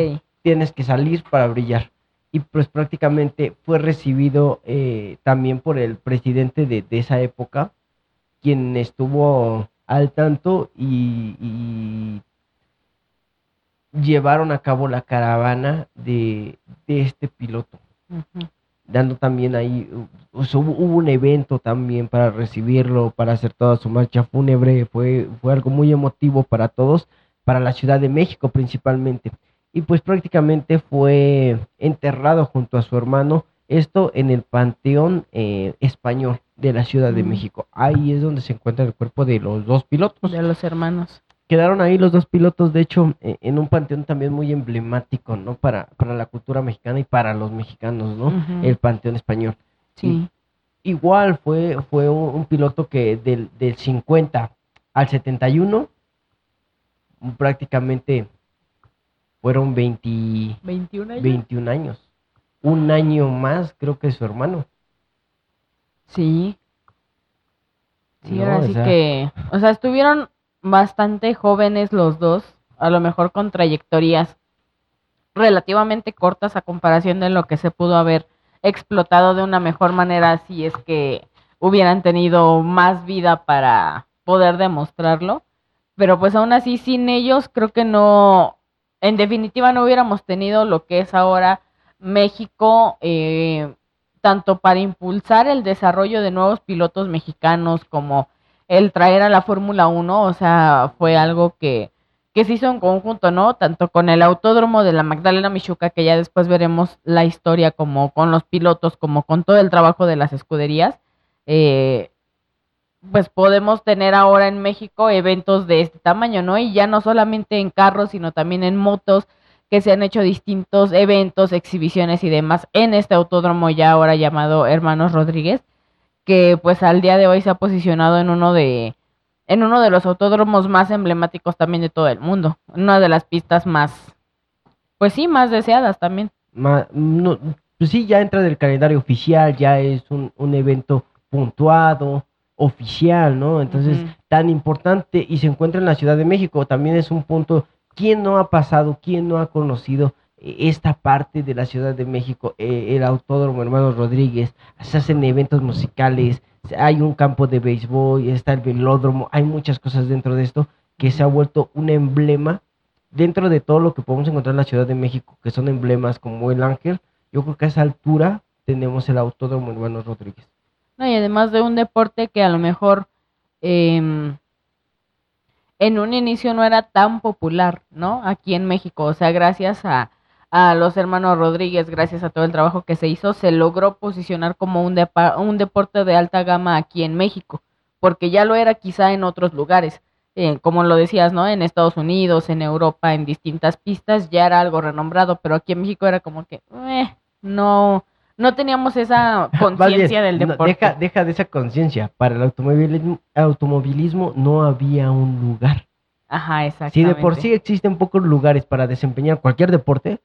tienes que salir para brillar. Y pues prácticamente fue recibido eh, también por el presidente de, de esa época, quien estuvo al tanto y, y llevaron a cabo la caravana de, de este piloto, dando también ahí, o sea, hubo, hubo un evento también para recibirlo, para hacer toda su marcha fúnebre, fue, fue algo muy emotivo para todos, para la Ciudad de México principalmente y pues prácticamente fue enterrado junto a su hermano, esto en el Panteón eh, Español de la Ciudad de Mm. México. Ahí es donde se encuentra el cuerpo de los dos pilotos. de los hermanos. Quedaron ahí los dos pilotos, de hecho, eh, en un panteón también muy emblemático, ¿no? Para, para la cultura mexicana y para los mexicanos, ¿no? El Panteón Español. Sí. igual fue, fue un, un piloto que del, del 50 al 71 prácticamente fueron 20, 21 años. 21 años. Un año más creo que su hermano. Sí. Sí, No, ahora o sí sea- que, o sea, estuvieron bastante jóvenes los dos, a lo mejor con trayectorias relativamente cortas a comparación de lo que se pudo haber explotado de una mejor manera si es que hubieran tenido más vida para poder demostrarlo. Pero pues aún así, sin ellos, creo que no, en definitiva no hubiéramos tenido lo que es ahora México, eh, tanto para impulsar el desarrollo de nuevos pilotos mexicanos como el traer a la Fórmula 1, o sea, fue algo que, que se hizo en conjunto, ¿no? Tanto con el autódromo de la Magdalena Michuca, que ya después veremos la historia como con los pilotos, como con todo el trabajo de las escuderías. eh, pues podemos tener ahora en México eventos de este tamaño, ¿no? Y ya no solamente en carros, sino también en motos, que se han hecho distintos eventos, exhibiciones y demás en este autódromo ya ahora llamado Hermanos Rodríguez, que pues al día de hoy se ha posicionado en uno de en uno de los autódromos más emblemáticos también de todo el mundo, una de las pistas más pues sí, más deseadas también. No, pues sí, ya entra del calendario oficial, ya es un, un evento puntuado, oficial, ¿no? Entonces, tan importante y se encuentra en la Ciudad de México, también es un punto, ¿quién no ha pasado, quién no ha conocido eh, esta parte de la Ciudad de México? Eh, el Autódromo Hermanos Rodríguez, se hacen eventos musicales, hay un campo de béisbol, está el velódromo, hay muchas cosas dentro de esto que se ha vuelto un emblema dentro de todo lo que podemos encontrar en la Ciudad de México, que son emblemas como el Ángel, yo creo que a esa altura tenemos el Autódromo Hermanos Rodríguez. No, y además de un deporte que a lo mejor em, en un inicio no era tan popular, ¿no? Aquí en México. O sea, gracias a, a los hermanos Rodríguez, gracias a todo el trabajo que se hizo, se logró posicionar como un, un deporte de alta gama aquí en México, porque ya lo era quizá en otros lugares. eh, como lo decías, ¿no? En Estados Unidos, en Europa, en distintas pistas, ya era algo renombrado, pero aquí en México era como que, eh, no, no teníamos esa conciencia del no, deporte. deja, deja de esa conciencia. Para el automovilismo, automovilismo no había un lugar. Ajá, exactamente. Si de por sí existen pocos lugares para desempeñar cualquier deporte,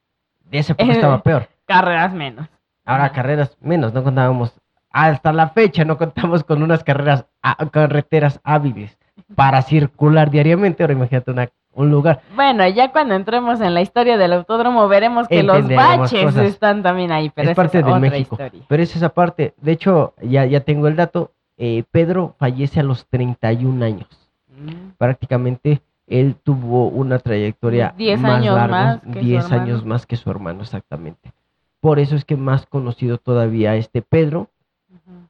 de ese época Eh, estaba peor. Carreras menos. Ahora Ajá. carreras menos, no contábamos, hasta la fecha no contamos con unas carreras, a- carreteras hábiles para circular diariamente. Ahora imagínate una, un lugar. Bueno, ya cuando entremos en la historia del autódromo veremos que los baches cosas. están también ahí, pero es parte es de otra México. historia. Pero es esa parte. De hecho, ya, ya tengo el dato. eh, Pedro fallece a los 31 años. Mm. Prácticamente él tuvo una trayectoria 10 más años larga, más que su 10 hermano. años más que su hermano, exactamente. Por eso es que más conocido todavía este Pedro.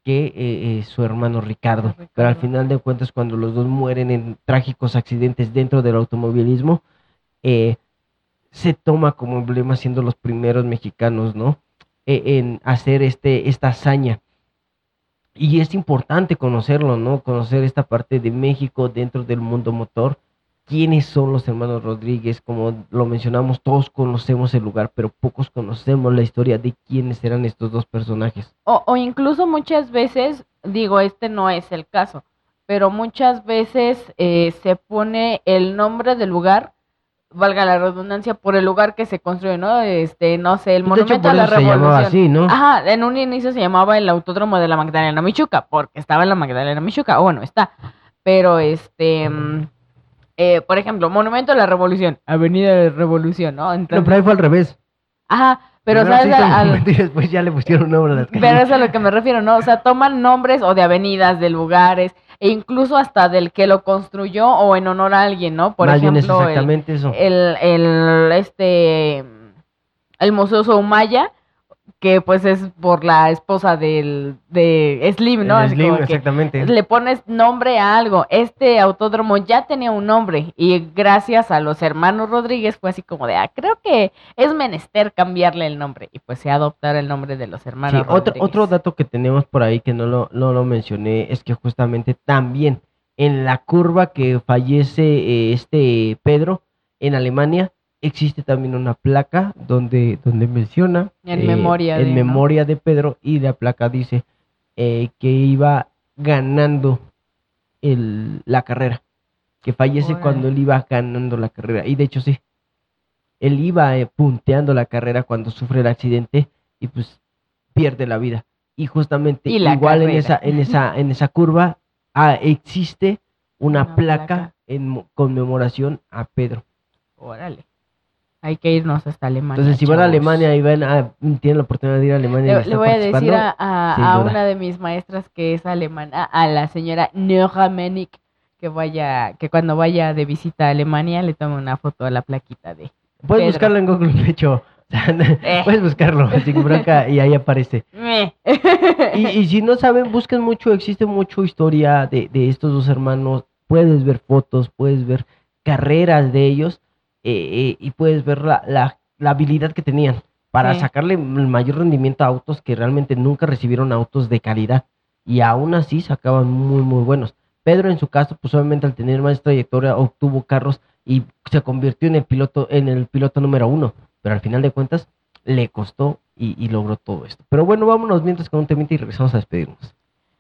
Que eh, eh, su hermano Ricardo. Pero al final de cuentas, cuando los dos mueren en trágicos accidentes dentro del automovilismo, eh, se toma como emblema siendo los primeros mexicanos, ¿no? Eh, en hacer este, esta hazaña. Y es importante conocerlo, ¿no? Conocer esta parte de México dentro del mundo motor. ¿Quiénes son los hermanos Rodríguez? Como lo mencionamos, todos conocemos el lugar, pero pocos conocemos la historia de quiénes eran estos dos personajes. O, o incluso muchas veces, digo, este no es el caso, pero muchas veces eh, se pone el nombre del lugar, valga la redundancia, por el lugar que se construye, ¿no? Este, no sé, el hecho, monumento por a la eso se llamaba revolución. así, ¿no? Ajá, en un inicio se llamaba el Autódromo de la Magdalena Michuca, porque estaba en la Magdalena Michuca, bueno, está. Pero este, mm, eh, por ejemplo, Monumento a la Revolución, Avenida de Revolución, ¿no? No, Entonces, pero ahí fue al revés. ajá, pero Primero sabes al- monumento y después ya le pusieron nombre a las pero calles. es a lo que me refiero, ¿no? O sea, toman nombres o de avenidas, de lugares, e incluso hasta del que lo construyó o en honor a alguien, ¿no? Por Más bien es ejemplo, el- exactamente eso. el, el, este, el Museo Soumaya, que pues es por la esposa del, de Slim, ¿no? Así Slim, como que exactamente. le pones nombre a algo. Este autódromo ya tenía un nombre y gracias a los hermanos Rodríguez fue así como de, ah, creo que es menester cambiarle el nombre y pues se adoptar el nombre de los Sí, hermanos otro, Rodríguez. otro dato que tenemos por ahí que no lo, no lo mencioné es que justamente también en la curva que fallece eh, este Pedro en Alemania existe también una placa donde, donde menciona En memoria en de, ¿no? memoria de Pedro y la placa dice eh, que iba ganando el- la carrera. Que fallece cuando él iba ganando la carrera. Y de hecho sí. Él iba eh, punteando la carrera cuando sufre el accidente y pues pierde la vida. Y justamente Y igual en esa, en esa, en esa curva ah, existe una, Una placa, placa. en mo- conmemoración a Pedro. Órale. Hay que irnos hasta Alemania. Entonces, si van a chavos. Alemania y van a, tienen la oportunidad de ir a Alemania y Le, están le voy a decir a, a- a una de mis maestras que es alemana, a la señora Nora Menig, que vaya, que cuando vaya de visita a Alemania le tome una foto a la plaquita de. Puedes Pedro. buscarlo en Google, de hecho. Eh. Puedes buscarlo sin bronca y ahí aparece. Meh. Y, y si no saben, busquen mucho, existe mucho historia de, de estos dos hermanos. Puedes ver fotos, puedes ver carreras de ellos eh, eh, y puedes ver la, la- la habilidad que tenían para Sí. sacarle el mayor rendimiento a autos que realmente nunca recibieron autos de calidad y aún así sacaban muy, muy buenos. Pedro en su caso, pues obviamente al tener más trayectoria obtuvo carros y se convirtió en el piloto, en el piloto número uno, pero al final de cuentas le costó y, y logró todo esto. Pero bueno, vámonos mientras con un temita y regresamos a despedirnos.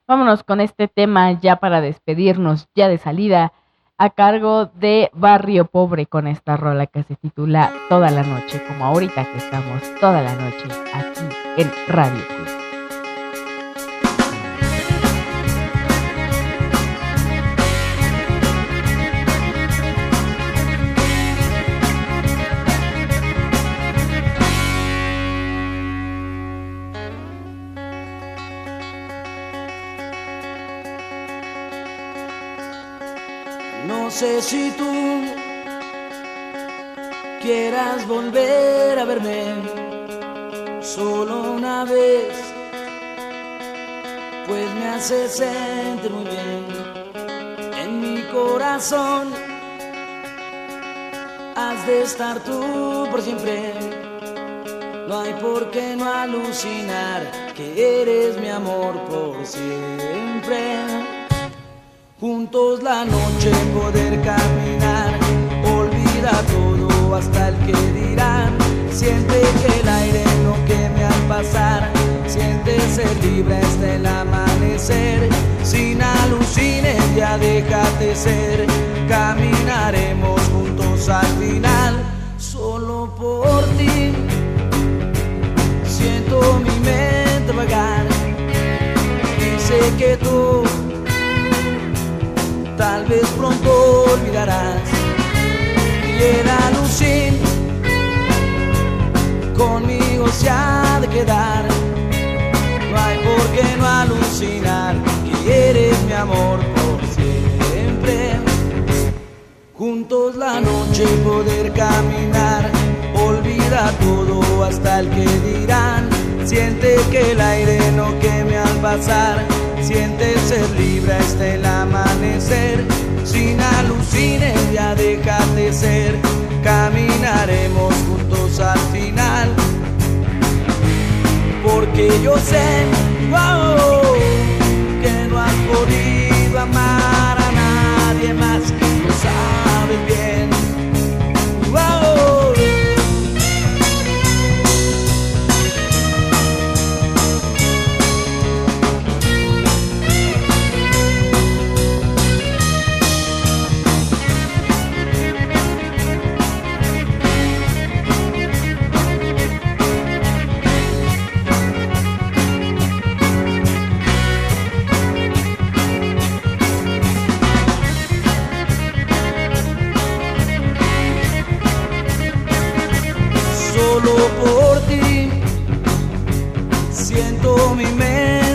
Vámonos con este tema ya para despedirnos, ya de salida, a cargo de Barrio Pobre con esta rola que se titula Toda la noche, como ahorita que estamos toda la noche aquí en Radio Cruz. Sé si tú quieras volver a verme solo una vez, pues me hace sentir muy bien en mi corazón. Has de estar tú por siempre. No hay por qué no alucinar que eres mi amor por siempre juntos la noche poder caminar. Olvida todo hasta el que dirán. Siente que el aire no queme al pasar. Siente ser libre hasta el amanecer. Sin alucines ya déjate ser. Caminaremos juntos al final. Solo por ti. Siento mi mente vagar. Y que tú tal vez pronto olvidarás. Y el alucín conmigo se ha de quedar. No hay por qué no alucinar que eres mi amor por siempre. Juntos la noche poder caminar olvida todo hasta el que dirán siente que el aire no queme al pasar siente ser libre hasta el amanecer. Sin alucines ya déjate ser. Caminaremos juntos al final. Porque yo sé que no has podido amar a nadie más lo sabes bien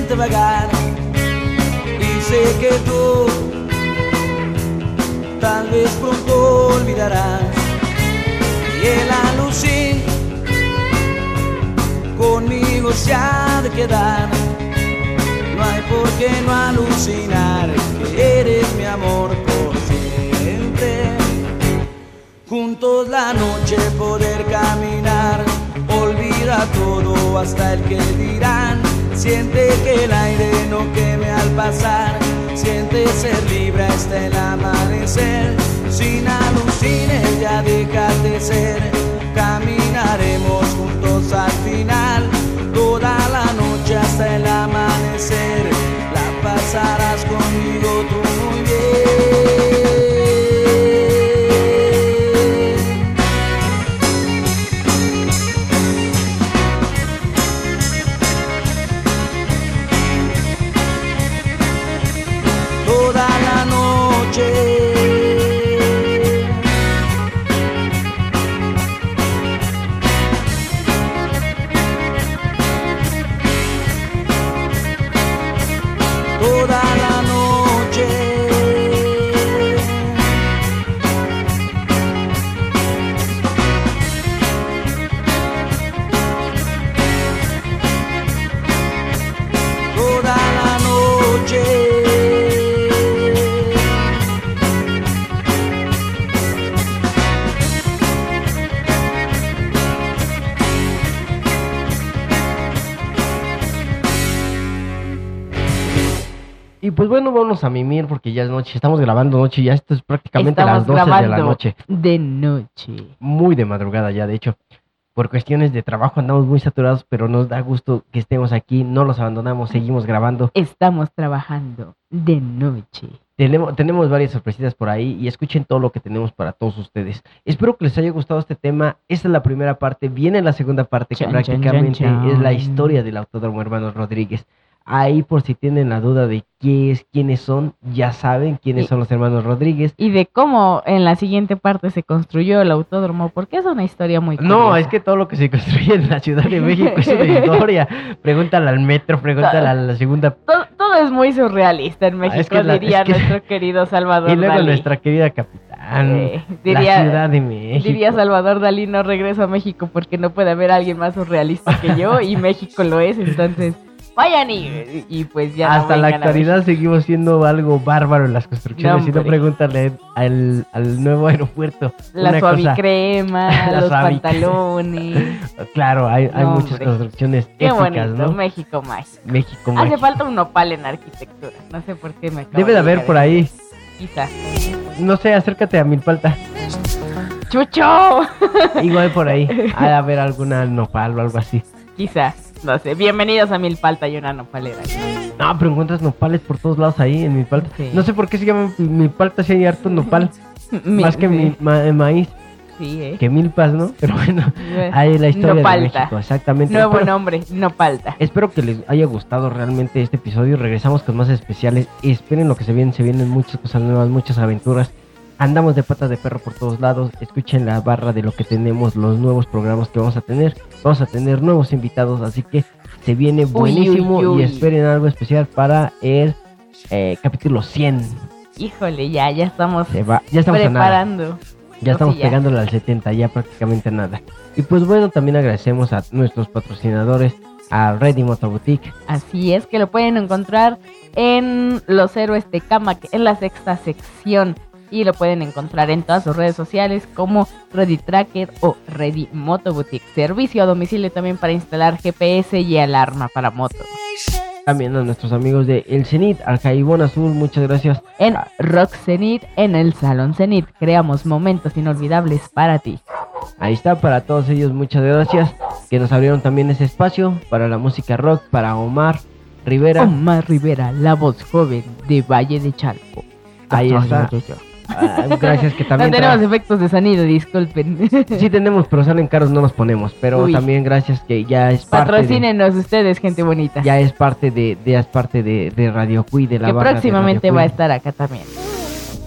mente vagar y sé que tú tal vez pronto olvidarás. Y el alucín conmigo se ha de quedar. No hay por qué no alucinar que eres mi amor por siempre juntos la noche poder caminar. Olvida todo hasta el que dirán. Siente que el aire no queme al pasar. Siente ser libre hasta el amanecer. Sin alucines ya déjate ser. Caminaremos juntos al final. Toda la noche hasta el amanecer. La pasarás conmigo tú muy bien. Ya es noche. Estamos grabando noche, ya esto es prácticamente Estamos las 12 grabando de la noche. de noche. Muy de madrugada ya, de hecho. Por cuestiones de trabajo andamos muy saturados, pero nos da gusto que estemos aquí. No los abandonamos, seguimos grabando. Estamos trabajando de noche. Tenemos, tenemos varias sorpresitas por ahí y escuchen todo lo que tenemos para todos ustedes. Espero que les haya gustado este tema. Esta es la primera parte. Viene la segunda parte que Chan, chan, chan, prácticamente es la historia del Autódromo Hermanos Rodríguez. Ahí por si tienen la duda de qué es, quiénes son, ya saben quiénes son los hermanos Rodríguez. Y de cómo en la siguiente parte se construyó el autódromo, porque es una historia muy No, curiosa. es que todo lo que se construye en la Ciudad de México es una historia. Pregúntale al metro, pregúntale a la segunda. todo, todo es muy surrealista en México, Ah, es que la- diría es que- nuestro querido Salvador Y luego Dalí. nuestra querida capitán, Eh, la diría- Ciudad de México. Diría Salvador Dalí, no regreso a México porque no puede haber alguien más surrealista que yo y México lo es, entonces vayan y, y pues ya no Hasta la vengan a actualidad seguimos siendo algo bárbaro en las construcciones. No, si no, pregúntale al, al nuevo aeropuerto. La Una cosa- suavicrema, La los pantalones. Claro, hay, hay No, muchas hombre. construcciones Qué épicas, bonito, ¿no? México más. México, Hace México. falta un nopal en arquitectura. No sé por qué me acabo Debe de haber por ahí. Quizá. No sé, acércate a Milpalta. ¡Chucho! Igual por ahí. Ha de haber alguna nopal o algo así. Quizá. No sé. Bienvenidos a Milpalta y una nopalera. No, pero encuentras nopales por todos lados ahí en Milpalta. Sí. No sé por qué se llama Milpalta si hay harto nopal. Mi- más que sí, mi, ma- maíz, Sí, eh. que milpas, ¿no? Pero bueno, Eh, ahí la historia de Nopalta. México, exactamente. Nuevo Espero- nombre, Nopalta. Espero que les haya gustado realmente este episodio. Regresamos con más especiales. Esperen lo que se viene. Se vienen muchas cosas nuevas, muchas aventuras. Andamos de patas de perro por todos lados. Escuchen la barra de lo que tenemos, los nuevos programas que vamos a tener. Vamos a tener nuevos invitados, así que se viene buenísimo uy, uy. y esperen algo especial para el eh, capítulo 100. Híjole, ya, ya estamos Se va, ya estamos preparando. Ya estamos pegándole al 70, ya prácticamente nada. Y pues bueno, también agradecemos a nuestros patrocinadores, a Ready Motor Boutique, Así es que lo pueden encontrar en Los Héroes de Camac, en la sexta sección. Y lo pueden encontrar en todas sus redes sociales como Ready Tracker o Ready Moto Boutique. Servicio a domicilio también para instalar GPS y alarma para moto. también a nuestros amigos de El Cenit, al Jaibón Azul, muchas gracias. En Rock Zenit, en el Salón Zenit, creamos momentos inolvidables para ti. Ahí está, para todos ellos, muchas gracias. Que nos abrieron también ese espacio para la música rock, para Omar Rivera. Omar Rivera, la voz joven de Valle de Chalco. Ahí está. Ah, gracias que No también... tenemos tra- efectos de sonido, disculpen. Sí tenemos, pero salen caros, no los ponemos. Pero Uy. también gracias que ya es parte de, ustedes, gente bonita. ya es parte de, de- es parte de, de Radio Cui, de la que barra próximamente va a estar acá también.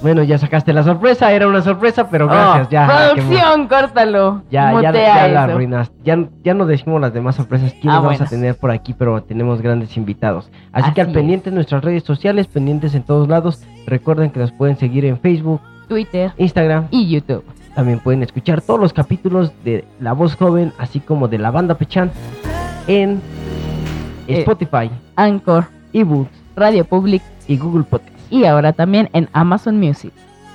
Bueno, ya sacaste la sorpresa, era una sorpresa, pero gracias, Oh, ya. Producción, córtalo. Ya, ya, ya la eso. arruinas. Ya, ya no decimos las demás sorpresas quiénes Ah, vamos bueno. a tener por aquí, pero tenemos grandes invitados. Así, que al Así pendiente en nuestras redes sociales, pendientes en todos lados. Recuerden que nos pueden seguir en Facebook, Twitter Instagram. y YouTube. También pueden escuchar todos los capítulos de La Voz Joven, así como de la banda Pechan en Eh. Spotify, Anchor, eBooks Radio Public y Google Podcast. y ahora también en Amazon Music.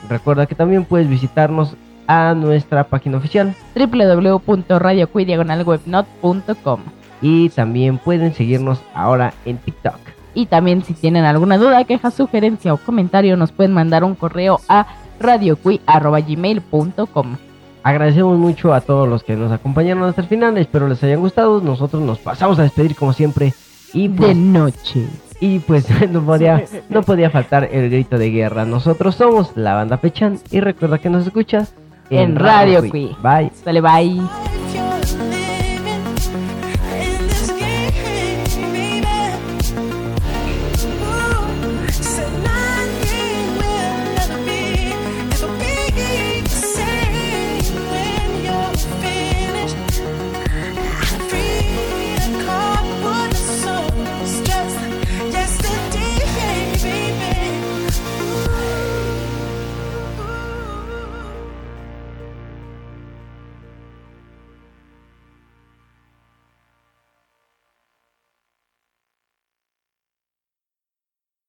Recuerda que también puedes visitarnos a nuestra página oficial www.radiocuidiagonalwebnot.com y también pueden seguirnos ahora en TikTok. Y también si tienen alguna duda, queja, sugerencia o comentario, nos pueden mandar un correo a radiocui.gmail.com. Agradecemos mucho a todos los que nos acompañaron hasta el final, espero les hayan gustado. Nosotros nos pasamos a despedir como siempre y De pues, noche. y pues no podía no podía faltar el grito de guerra. Nosotros somos la banda Pechan y recuerda que nos escuchas En Radio Cui. Bye. Sale, bye.